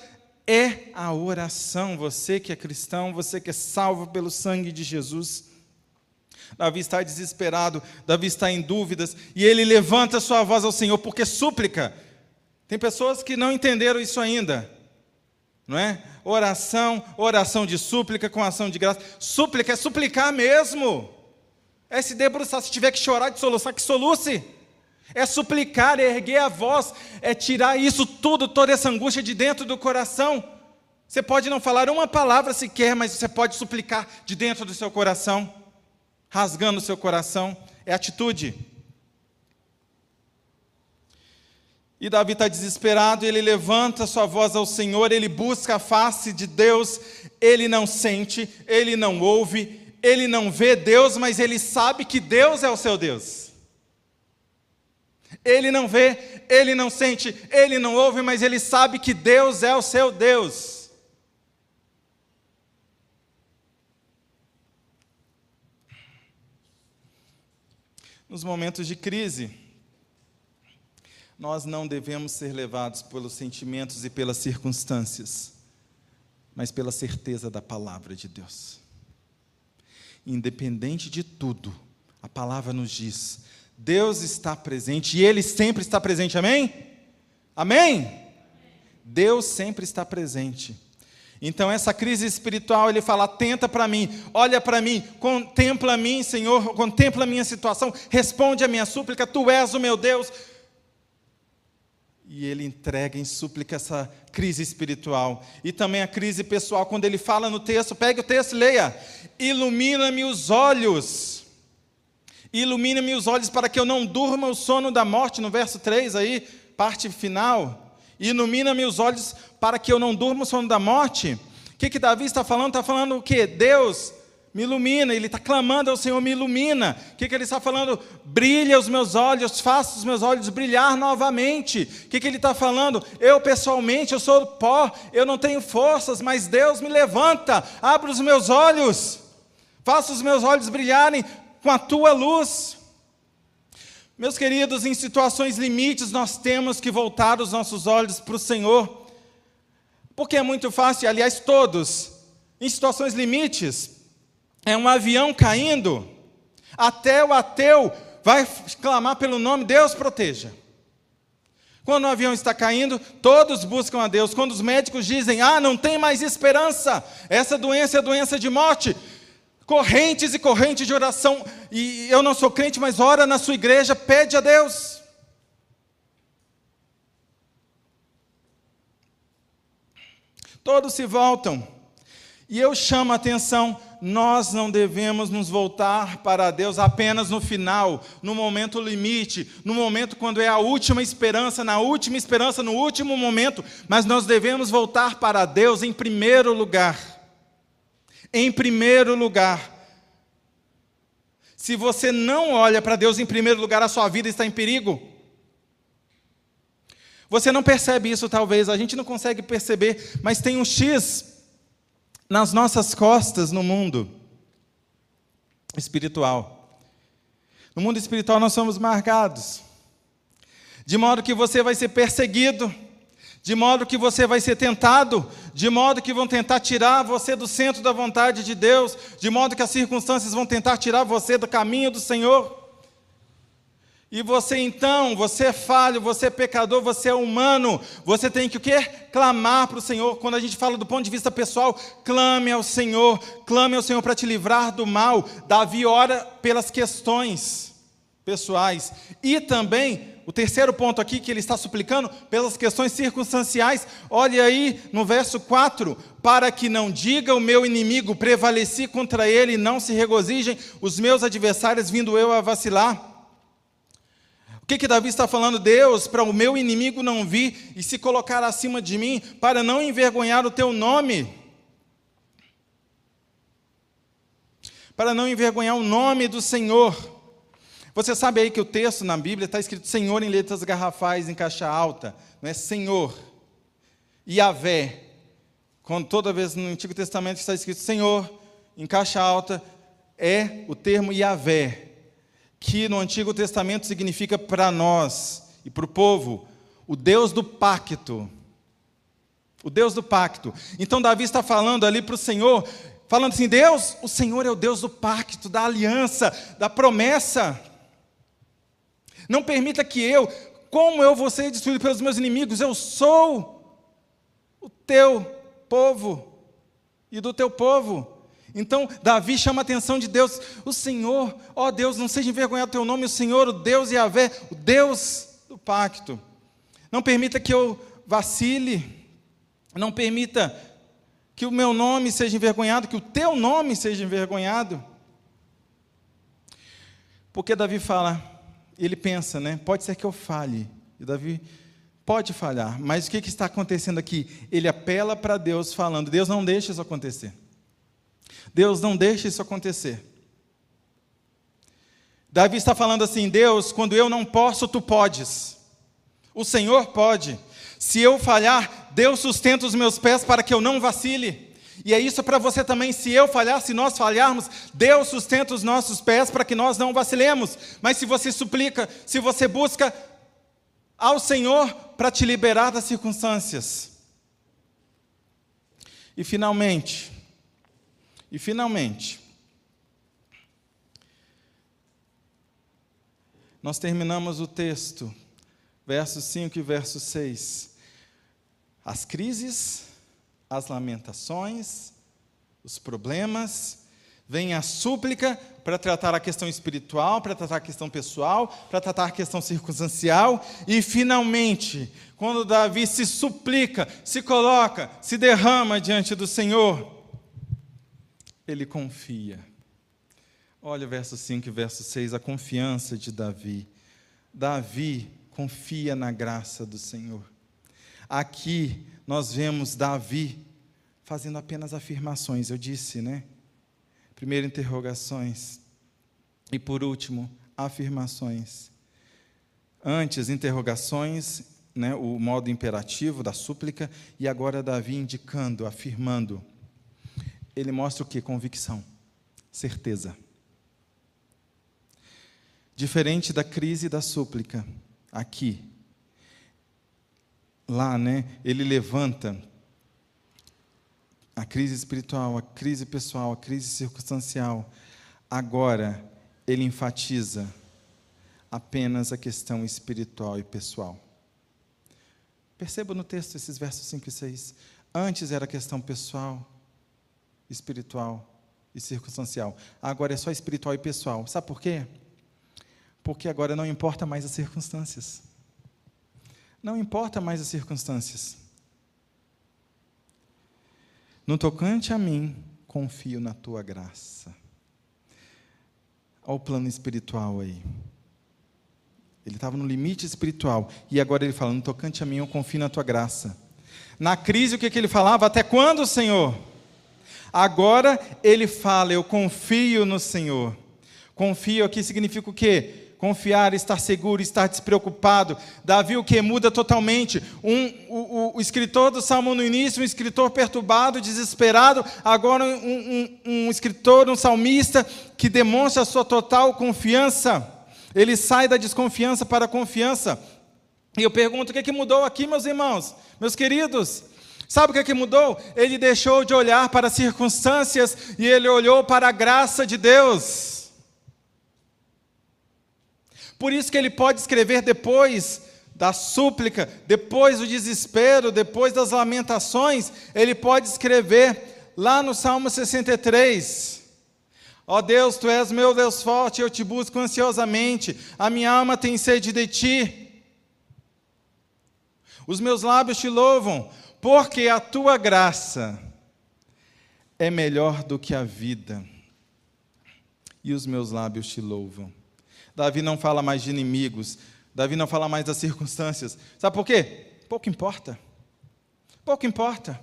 A: é a oração. Você que é cristão, você que é salvo pelo sangue de Jesus. Davi está desesperado, Davi está em dúvidas, e ele levanta sua voz ao Senhor, porque súplica. Tem pessoas que não entenderam isso ainda não é? Oração, oração de súplica com ação de graça. Súplica é suplicar mesmo. É se debruçar, se tiver que chorar de soluçar, que soluce. É suplicar, é erguer a voz, é tirar isso tudo, toda essa angústia de dentro do coração. Você pode não falar uma palavra sequer, mas você pode suplicar de dentro do seu coração, rasgando o seu coração. É atitude. E Davi está desesperado, ele levanta sua voz ao Senhor, ele busca a face de Deus, ele não sente, ele não ouve, ele não vê Deus, mas ele sabe que Deus é o seu Deus. Ele não vê, ele não sente, ele não ouve, mas ele sabe que Deus é o seu Deus. Nos momentos de crise, nós não devemos ser levados pelos sentimentos e pelas circunstâncias, mas pela certeza da palavra de Deus. Independente de tudo, a palavra nos diz: Deus está presente e Ele sempre está presente, amém? Amém? Deus sempre está presente. Então, essa crise espiritual, ele fala: atenta para mim, olha para mim, contempla mim, Senhor, contempla a minha situação, responde a minha súplica, tu és o meu Deus. E ele entrega em súplica essa crise espiritual. E também a crise pessoal, quando ele fala no texto, pegue o texto e leia: Ilumina-me os olhos. Ilumina-me os olhos para que eu não durma o sono da morte, no verso 3 aí, parte final. Ilumina-me os olhos para que eu não durma o sono da morte. O que, que Davi está falando? Está falando o quê? Deus, me ilumina. Ele está clamando ao Senhor, me ilumina. O que, que ele está falando? Brilha os meus olhos, faça os meus olhos brilhar novamente. O que, que ele está falando? Eu pessoalmente, eu sou pó, eu não tenho forças, mas Deus me levanta, abre os meus olhos, faça os meus olhos brilharem com a tua luz. Meus queridos, em situações limites, nós temos que voltar os nossos olhos para o Senhor, porque é muito fácil, aliás, todos, em situações limites, é um avião caindo, até o ateu vai clamar pelo nome, Deus proteja. Quando o avião está caindo, todos buscam a Deus. Quando os médicos dizem, ah, não tem mais esperança, essa doença é doença de morte, correntes e correntes de oração. E eu não sou crente, mas ora na sua igreja, pede a Deus. Todos se voltam. E eu chamo a atenção, nós não devemos nos voltar para Deus apenas no final, no momento limite, no momento quando é a última esperança, na última esperança, no último momento, mas nós devemos voltar para Deus em primeiro lugar em primeiro lugar. Se você não olha para Deus em primeiro lugar, a sua vida está em perigo. Você não percebe isso, talvez, a gente não consegue perceber, mas tem um X nas nossas costas no mundo espiritual. No mundo espiritual nós somos marcados, de modo que você vai ser perseguido, de modo que você vai ser tentado, de modo que vão tentar tirar você do centro da vontade de Deus, de modo que as circunstâncias vão tentar tirar você do caminho do Senhor. E você então, você é falho, você é pecador, você é humano, você tem que o quê? Clamar para o Senhor. Quando a gente fala do ponto de vista pessoal, clame ao Senhor, clame ao Senhor para te livrar do mal. Davi ora pelas questões pessoais e também o terceiro ponto aqui que ele está suplicando pelas questões circunstanciais. Olha aí no verso 4: para que não diga o meu inimigo, prevaleci contra ele, não se regozijem os meus adversários, vindo eu a vacilar. O que, que Davi está falando? Deus, para o meu inimigo não vir e se colocar acima de mim, para não envergonhar o teu nome. Para não envergonhar o nome do Senhor. Você sabe aí que o texto na Bíblia está escrito Senhor em letras garrafais em caixa alta, não é Senhor. Yahvé. Quando toda vez no Antigo Testamento está escrito Senhor em caixa alta, é o termo Yahvé, que no Antigo Testamento significa para nós e para o povo, o Deus do pacto. O Deus do pacto. Então Davi está falando ali para o Senhor, falando assim: Deus, o Senhor é o Deus do pacto, da aliança, da promessa. Não permita que eu, como eu vou ser destruído pelos meus inimigos, eu sou o teu povo e do teu povo. Então, Davi chama a atenção de Deus, o Senhor, ó Deus, não seja envergonhado o teu nome, o Senhor, o Deus Yahvé, o Deus do pacto. Não permita que eu vacile, não permita que o meu nome seja envergonhado, que o teu nome seja envergonhado. Porque Davi fala: ele pensa, né? Pode ser que eu falhe. E Davi pode falhar, mas o que, que está acontecendo aqui? Ele apela para Deus, falando: Deus não deixa isso acontecer. Deus não deixa isso acontecer. Davi está falando assim: Deus, quando eu não posso, tu podes. O Senhor pode. Se eu falhar, Deus sustenta os meus pés para que eu não vacile. E é isso para você também. Se eu falhar, se nós falharmos, Deus sustenta os nossos pés para que nós não vacilemos. Mas se você suplica, se você busca ao Senhor para te liberar das circunstâncias. E finalmente, e finalmente, nós terminamos o texto, verso 5 e verso 6. As crises as lamentações, os problemas, vem a súplica para tratar a questão espiritual, para tratar a questão pessoal, para tratar a questão circunstancial, e finalmente, quando Davi se suplica, se coloca, se derrama diante do Senhor, ele confia. Olha o verso 5 e verso 6, a confiança de Davi. Davi confia na graça do Senhor. Aqui nós vemos Davi fazendo apenas afirmações, eu disse, né? Primeiro, interrogações. E por último, afirmações. Antes, interrogações, né, o modo imperativo da súplica, e agora Davi indicando, afirmando. Ele mostra o que? Convicção, certeza. Diferente da crise da súplica, aqui, lá, né, ele levanta a crise espiritual, a crise pessoal, a crise circunstancial. Agora, ele enfatiza apenas a questão espiritual e pessoal. Perceba no texto esses versos 5 e 6. Antes era questão pessoal, espiritual e circunstancial. Agora é só espiritual e pessoal. Sabe por quê? Porque agora não importa mais as circunstâncias. Não importa mais as circunstâncias. No tocante a mim, confio na tua graça. Olha o plano espiritual aí. Ele estava no limite espiritual. E agora ele fala: No tocante a mim, eu confio na tua graça. Na crise, o que, que ele falava? Até quando, Senhor? Agora ele fala: Eu confio no Senhor. Confio aqui significa o quê? confiar, estar seguro, estar despreocupado. Davi o que muda totalmente. Um, o, o, escritor do Salmo no início, um escritor perturbado, desesperado, agora um, um, um escritor, um salmista que demonstra a sua total confiança. Ele sai da desconfiança para a confiança. E eu pergunto: o que, é que mudou aqui, meus irmãos, meus queridos? Sabe o que, é que mudou? Ele deixou de olhar para as circunstâncias e ele olhou para a graça de Deus. Por isso que ele pode escrever depois da súplica, depois do desespero, depois das lamentações, ele pode escrever lá no Salmo 63. Ó oh Deus, tu és meu Deus forte, eu te busco ansiosamente, a minha alma tem sede de ti. Os meus lábios te louvam, porque a tua graça é melhor do que a vida, e os meus lábios te louvam. Davi não fala mais de inimigos. Davi não fala mais das circunstâncias. Sabe por quê? Pouco importa. Pouco importa.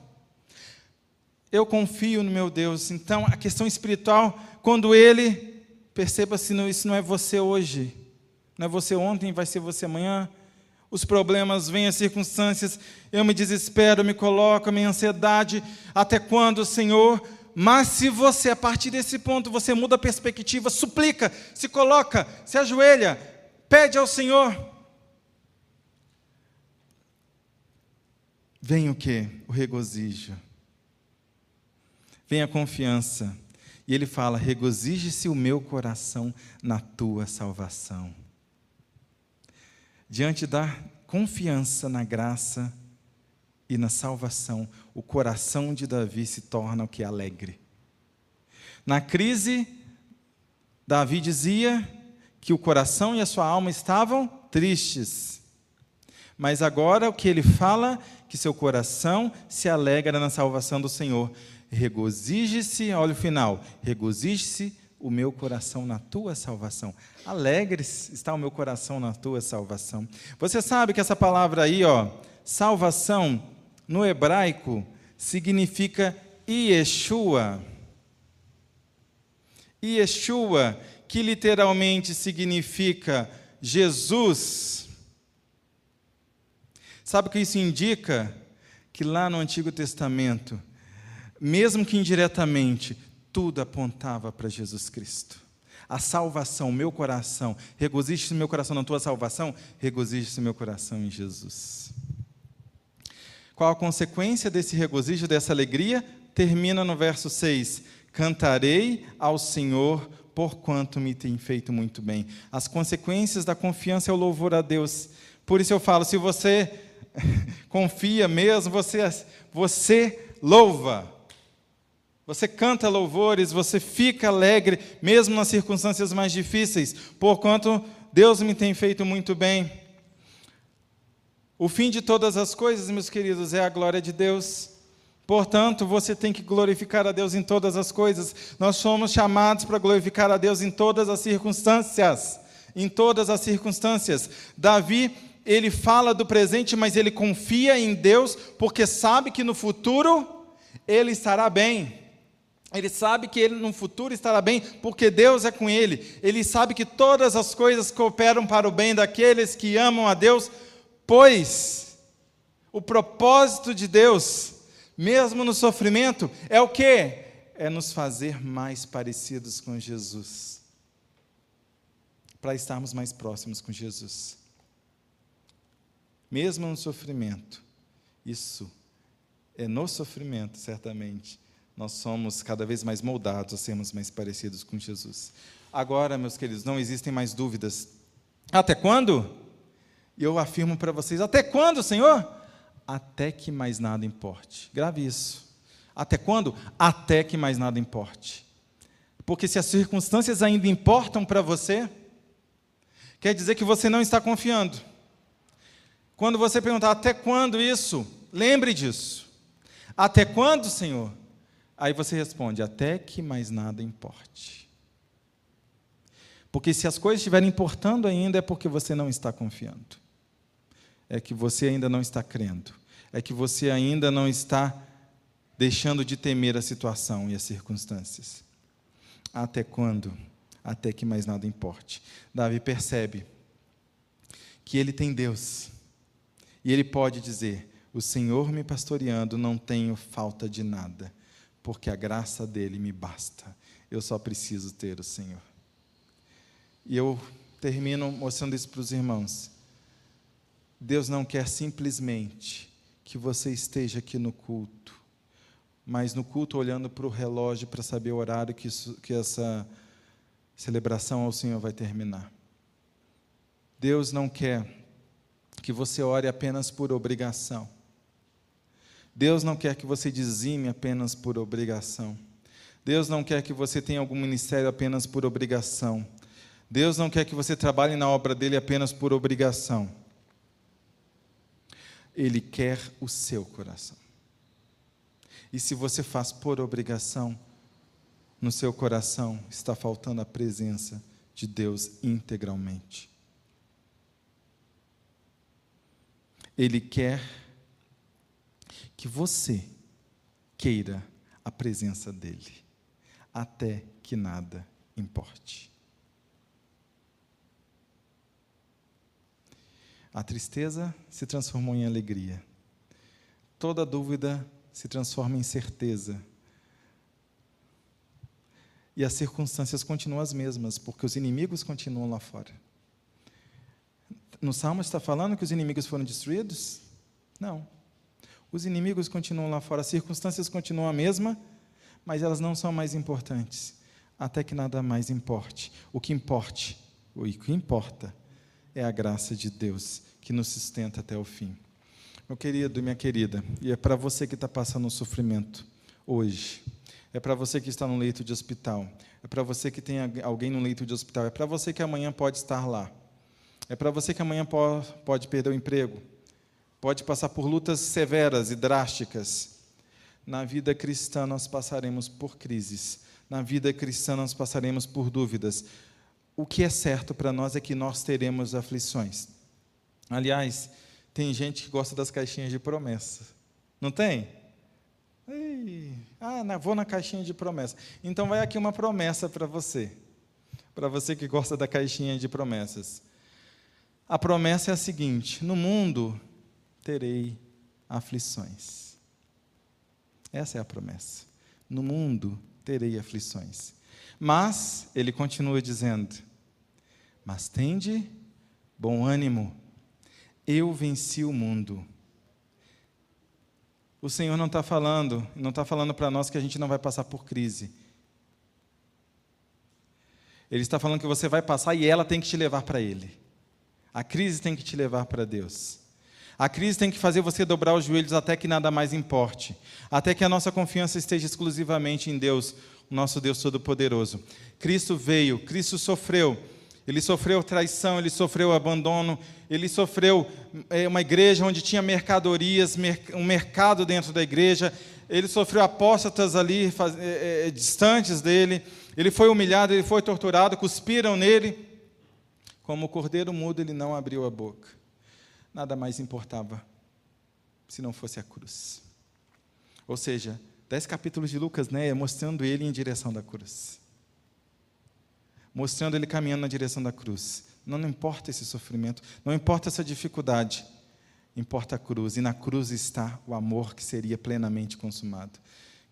A: Eu confio no meu Deus. Então, a questão espiritual, quando ele, perceba se não, isso não é você hoje, não é você ontem, vai ser você amanhã. Os problemas vêm, as circunstâncias, eu me desespero, me coloco, a minha ansiedade. Até quando, Senhor? Mas se você, a partir desse ponto, você muda a perspectiva, suplica, se coloca, se ajoelha, pede ao Senhor. Vem o que? O regozijo. Vem a confiança. E ele fala: regozije-se o meu coração na tua salvação. Diante da confiança na graça, e na salvação, o coração de Davi se torna o que? Alegre. Na crise, Davi dizia que o coração e a sua alma estavam tristes. Mas agora o que ele fala? Que seu coração se alegra na salvação do Senhor. Regozije-se, olha o final, regozije-se o meu coração na tua salvação. Alegre está o meu coração na tua salvação. Você sabe que essa palavra aí, ó, salvação, no hebraico, significa Yeshua. Yeshua, que literalmente significa Jesus. Sabe o que isso indica? Que lá no Antigo Testamento, mesmo que indiretamente, tudo apontava para Jesus Cristo. A salvação, meu coração, regozije-se meu coração na tua salvação, regozije-se meu coração em Jesus. Qual a consequência desse regozijo, dessa alegria? Termina no verso 6: Cantarei ao Senhor porquanto me tem feito muito bem. As consequências da confiança é o louvor a Deus. Por isso eu falo, se você confia mesmo, você, você louva. Você canta louvores, você fica alegre, mesmo nas circunstâncias mais difíceis, porquanto Deus me tem feito muito bem. O fim de todas as coisas, meus queridos, é a glória de Deus. Portanto, você tem que glorificar a Deus em todas as coisas. Nós somos chamados para glorificar a Deus em todas as circunstâncias. Em todas as circunstâncias. Davi, ele fala do presente, mas ele confia em Deus, porque sabe que no futuro ele estará bem. Ele sabe que ele no futuro estará bem, porque Deus é com ele. Ele sabe que todas as coisas cooperam para o bem daqueles que amam a Deus, pois o propósito de Deus mesmo no sofrimento, é o que? É nos fazer mais parecidos com Jesus. Para estarmos mais próximos com Jesus. Mesmo no sofrimento, isso é no sofrimento, certamente, nós somos cada vez mais moldados a sermos mais parecidos com Jesus. Agora, meus queridos, não existem mais dúvidas. Até quando? E eu afirmo para vocês: até quando, Senhor? até que mais nada importe. Grave isso. Até quando? Até que mais nada importe. Porque se as circunstâncias ainda importam para você, quer dizer que você não está confiando. Quando você perguntar até quando isso, lembre disso. Até quando, Senhor? Aí você responde: até que mais nada importe. Porque se as coisas estiverem importando ainda, é porque você não está confiando é que você ainda não está crendo, é que você ainda não está deixando de temer a situação e as circunstâncias. Até quando? Até que mais nada importe. Davi percebe que ele tem Deus e ele pode dizer: O Senhor me pastoreando, não tenho falta de nada, porque a graça dele me basta. Eu só preciso ter o Senhor. E eu termino mostrando isso para os irmãos. Deus não quer simplesmente que você esteja aqui no culto, mas no culto olhando para o relógio para saber o horário que, isso, que essa celebração ao Senhor vai terminar. Deus não quer que você ore apenas por obrigação. Deus não quer que você dizime apenas por obrigação. Deus não quer que você tenha algum ministério apenas por obrigação. Deus não quer que você trabalhe na obra dele apenas por obrigação. Ele quer o seu coração. E se você faz por obrigação, no seu coração está faltando a presença de Deus integralmente. Ele quer que você queira a presença dEle, até que nada importe. A tristeza se transformou em alegria. Toda dúvida se transforma em certeza. E as circunstâncias continuam as mesmas, porque os inimigos continuam lá fora. No Salmo está falando que os inimigos foram destruídos? Não. Os inimigos continuam lá fora, as circunstâncias continuam a mesma, mas elas não são mais importantes, até que nada mais importe. O que importe, o que importa é a graça de Deus que nos sustenta até o fim. Meu querido e minha querida, e é para você que está passando um sofrimento hoje, é para você que está no leito de hospital, é para você que tem alguém no leito de hospital, é para você que amanhã pode estar lá, é para você que amanhã pode perder o emprego, pode passar por lutas severas e drásticas. Na vida cristã nós passaremos por crises, na vida cristã nós passaremos por dúvidas, o que é certo para nós é que nós teremos aflições. Aliás, tem gente que gosta das caixinhas de promessa. Não tem? Ei, ah, vou na caixinha de promessa. Então vai aqui uma promessa para você. Para você que gosta da caixinha de promessas. A promessa é a seguinte: no mundo terei aflições. Essa é a promessa. No mundo terei aflições. Mas, ele continua dizendo: Mas tende bom ânimo, eu venci o mundo. O Senhor não está falando, não está falando para nós que a gente não vai passar por crise. Ele está falando que você vai passar e ela tem que te levar para Ele. A crise tem que te levar para Deus. A crise tem que fazer você dobrar os joelhos até que nada mais importe, até que a nossa confiança esteja exclusivamente em Deus, o nosso Deus Todo-Poderoso. Cristo veio, Cristo sofreu, ele sofreu traição, ele sofreu abandono, ele sofreu é, uma igreja onde tinha mercadorias, um mercado dentro da igreja, ele sofreu apóstatas ali é, é, distantes dele, ele foi humilhado, ele foi torturado, cuspiram nele. Como o cordeiro mudo, ele não abriu a boca. Nada mais importava se não fosse a cruz. Ou seja, dez capítulos de Lucas, né, mostrando ele em direção da cruz mostrando ele caminhando na direção da cruz. Não, não importa esse sofrimento, não importa essa dificuldade, importa a cruz, e na cruz está o amor que seria plenamente consumado.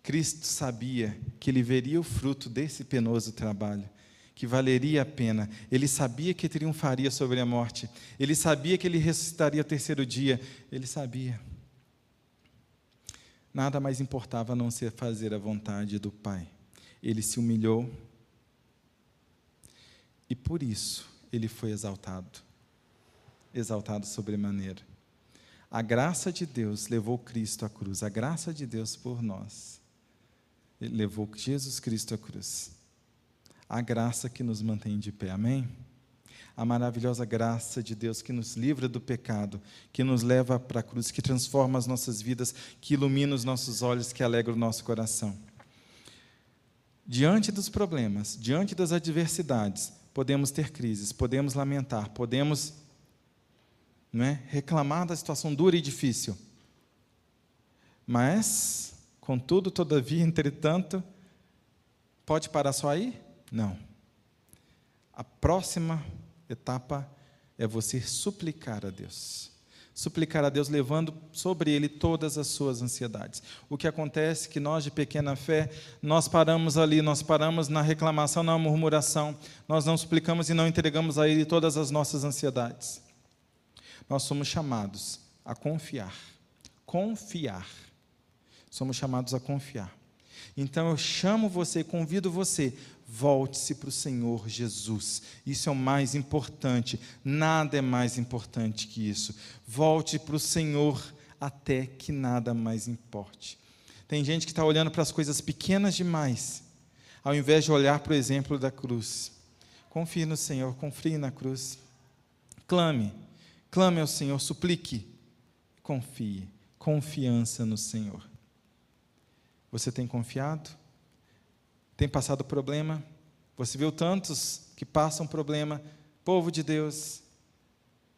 A: Cristo sabia que ele veria o fruto desse penoso trabalho, que valeria a pena. Ele sabia que triunfaria sobre a morte. Ele sabia que ele ressuscitaria o terceiro dia. Ele sabia. Nada mais importava a não ser fazer a vontade do Pai. Ele se humilhou e por isso ele foi exaltado, exaltado sobremaneira. A graça de Deus levou Cristo à cruz, a graça de Deus por nós. Ele levou Jesus Cristo à cruz. A graça que nos mantém de pé, amém? A maravilhosa graça de Deus que nos livra do pecado, que nos leva para a cruz, que transforma as nossas vidas, que ilumina os nossos olhos, que alegra o nosso coração. Diante dos problemas, diante das adversidades, podemos ter crises, podemos lamentar, podemos não é, reclamar da situação dura e difícil. Mas, contudo, todavia, entretanto, pode parar só aí? Não. A próxima etapa é você suplicar a Deus suplicar a Deus, levando sobre ele todas as suas ansiedades. O que acontece é que nós, de pequena fé, nós paramos ali, nós paramos na reclamação, na murmuração, nós não suplicamos e não entregamos a ele todas as nossas ansiedades. Nós somos chamados a confiar. Confiar. Somos chamados a confiar. Então eu chamo você, convido você Volte-se para o Senhor Jesus. Isso é o mais importante. Nada é mais importante que isso. Volte para o Senhor até que nada mais importe. Tem gente que está olhando para as coisas pequenas demais, ao invés de olhar para o exemplo da cruz. Confie no Senhor, confie na cruz. Clame, clame ao Senhor, suplique, confie. Confiança no Senhor. Você tem confiado? Tem passado problema. Você viu tantos que passam problema, povo de Deus,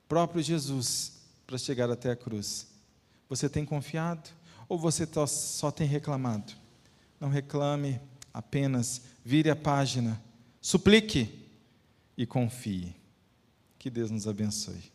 A: próprio Jesus, para chegar até a cruz. Você tem confiado ou você só tem reclamado? Não reclame, apenas vire a página, suplique e confie. Que Deus nos abençoe.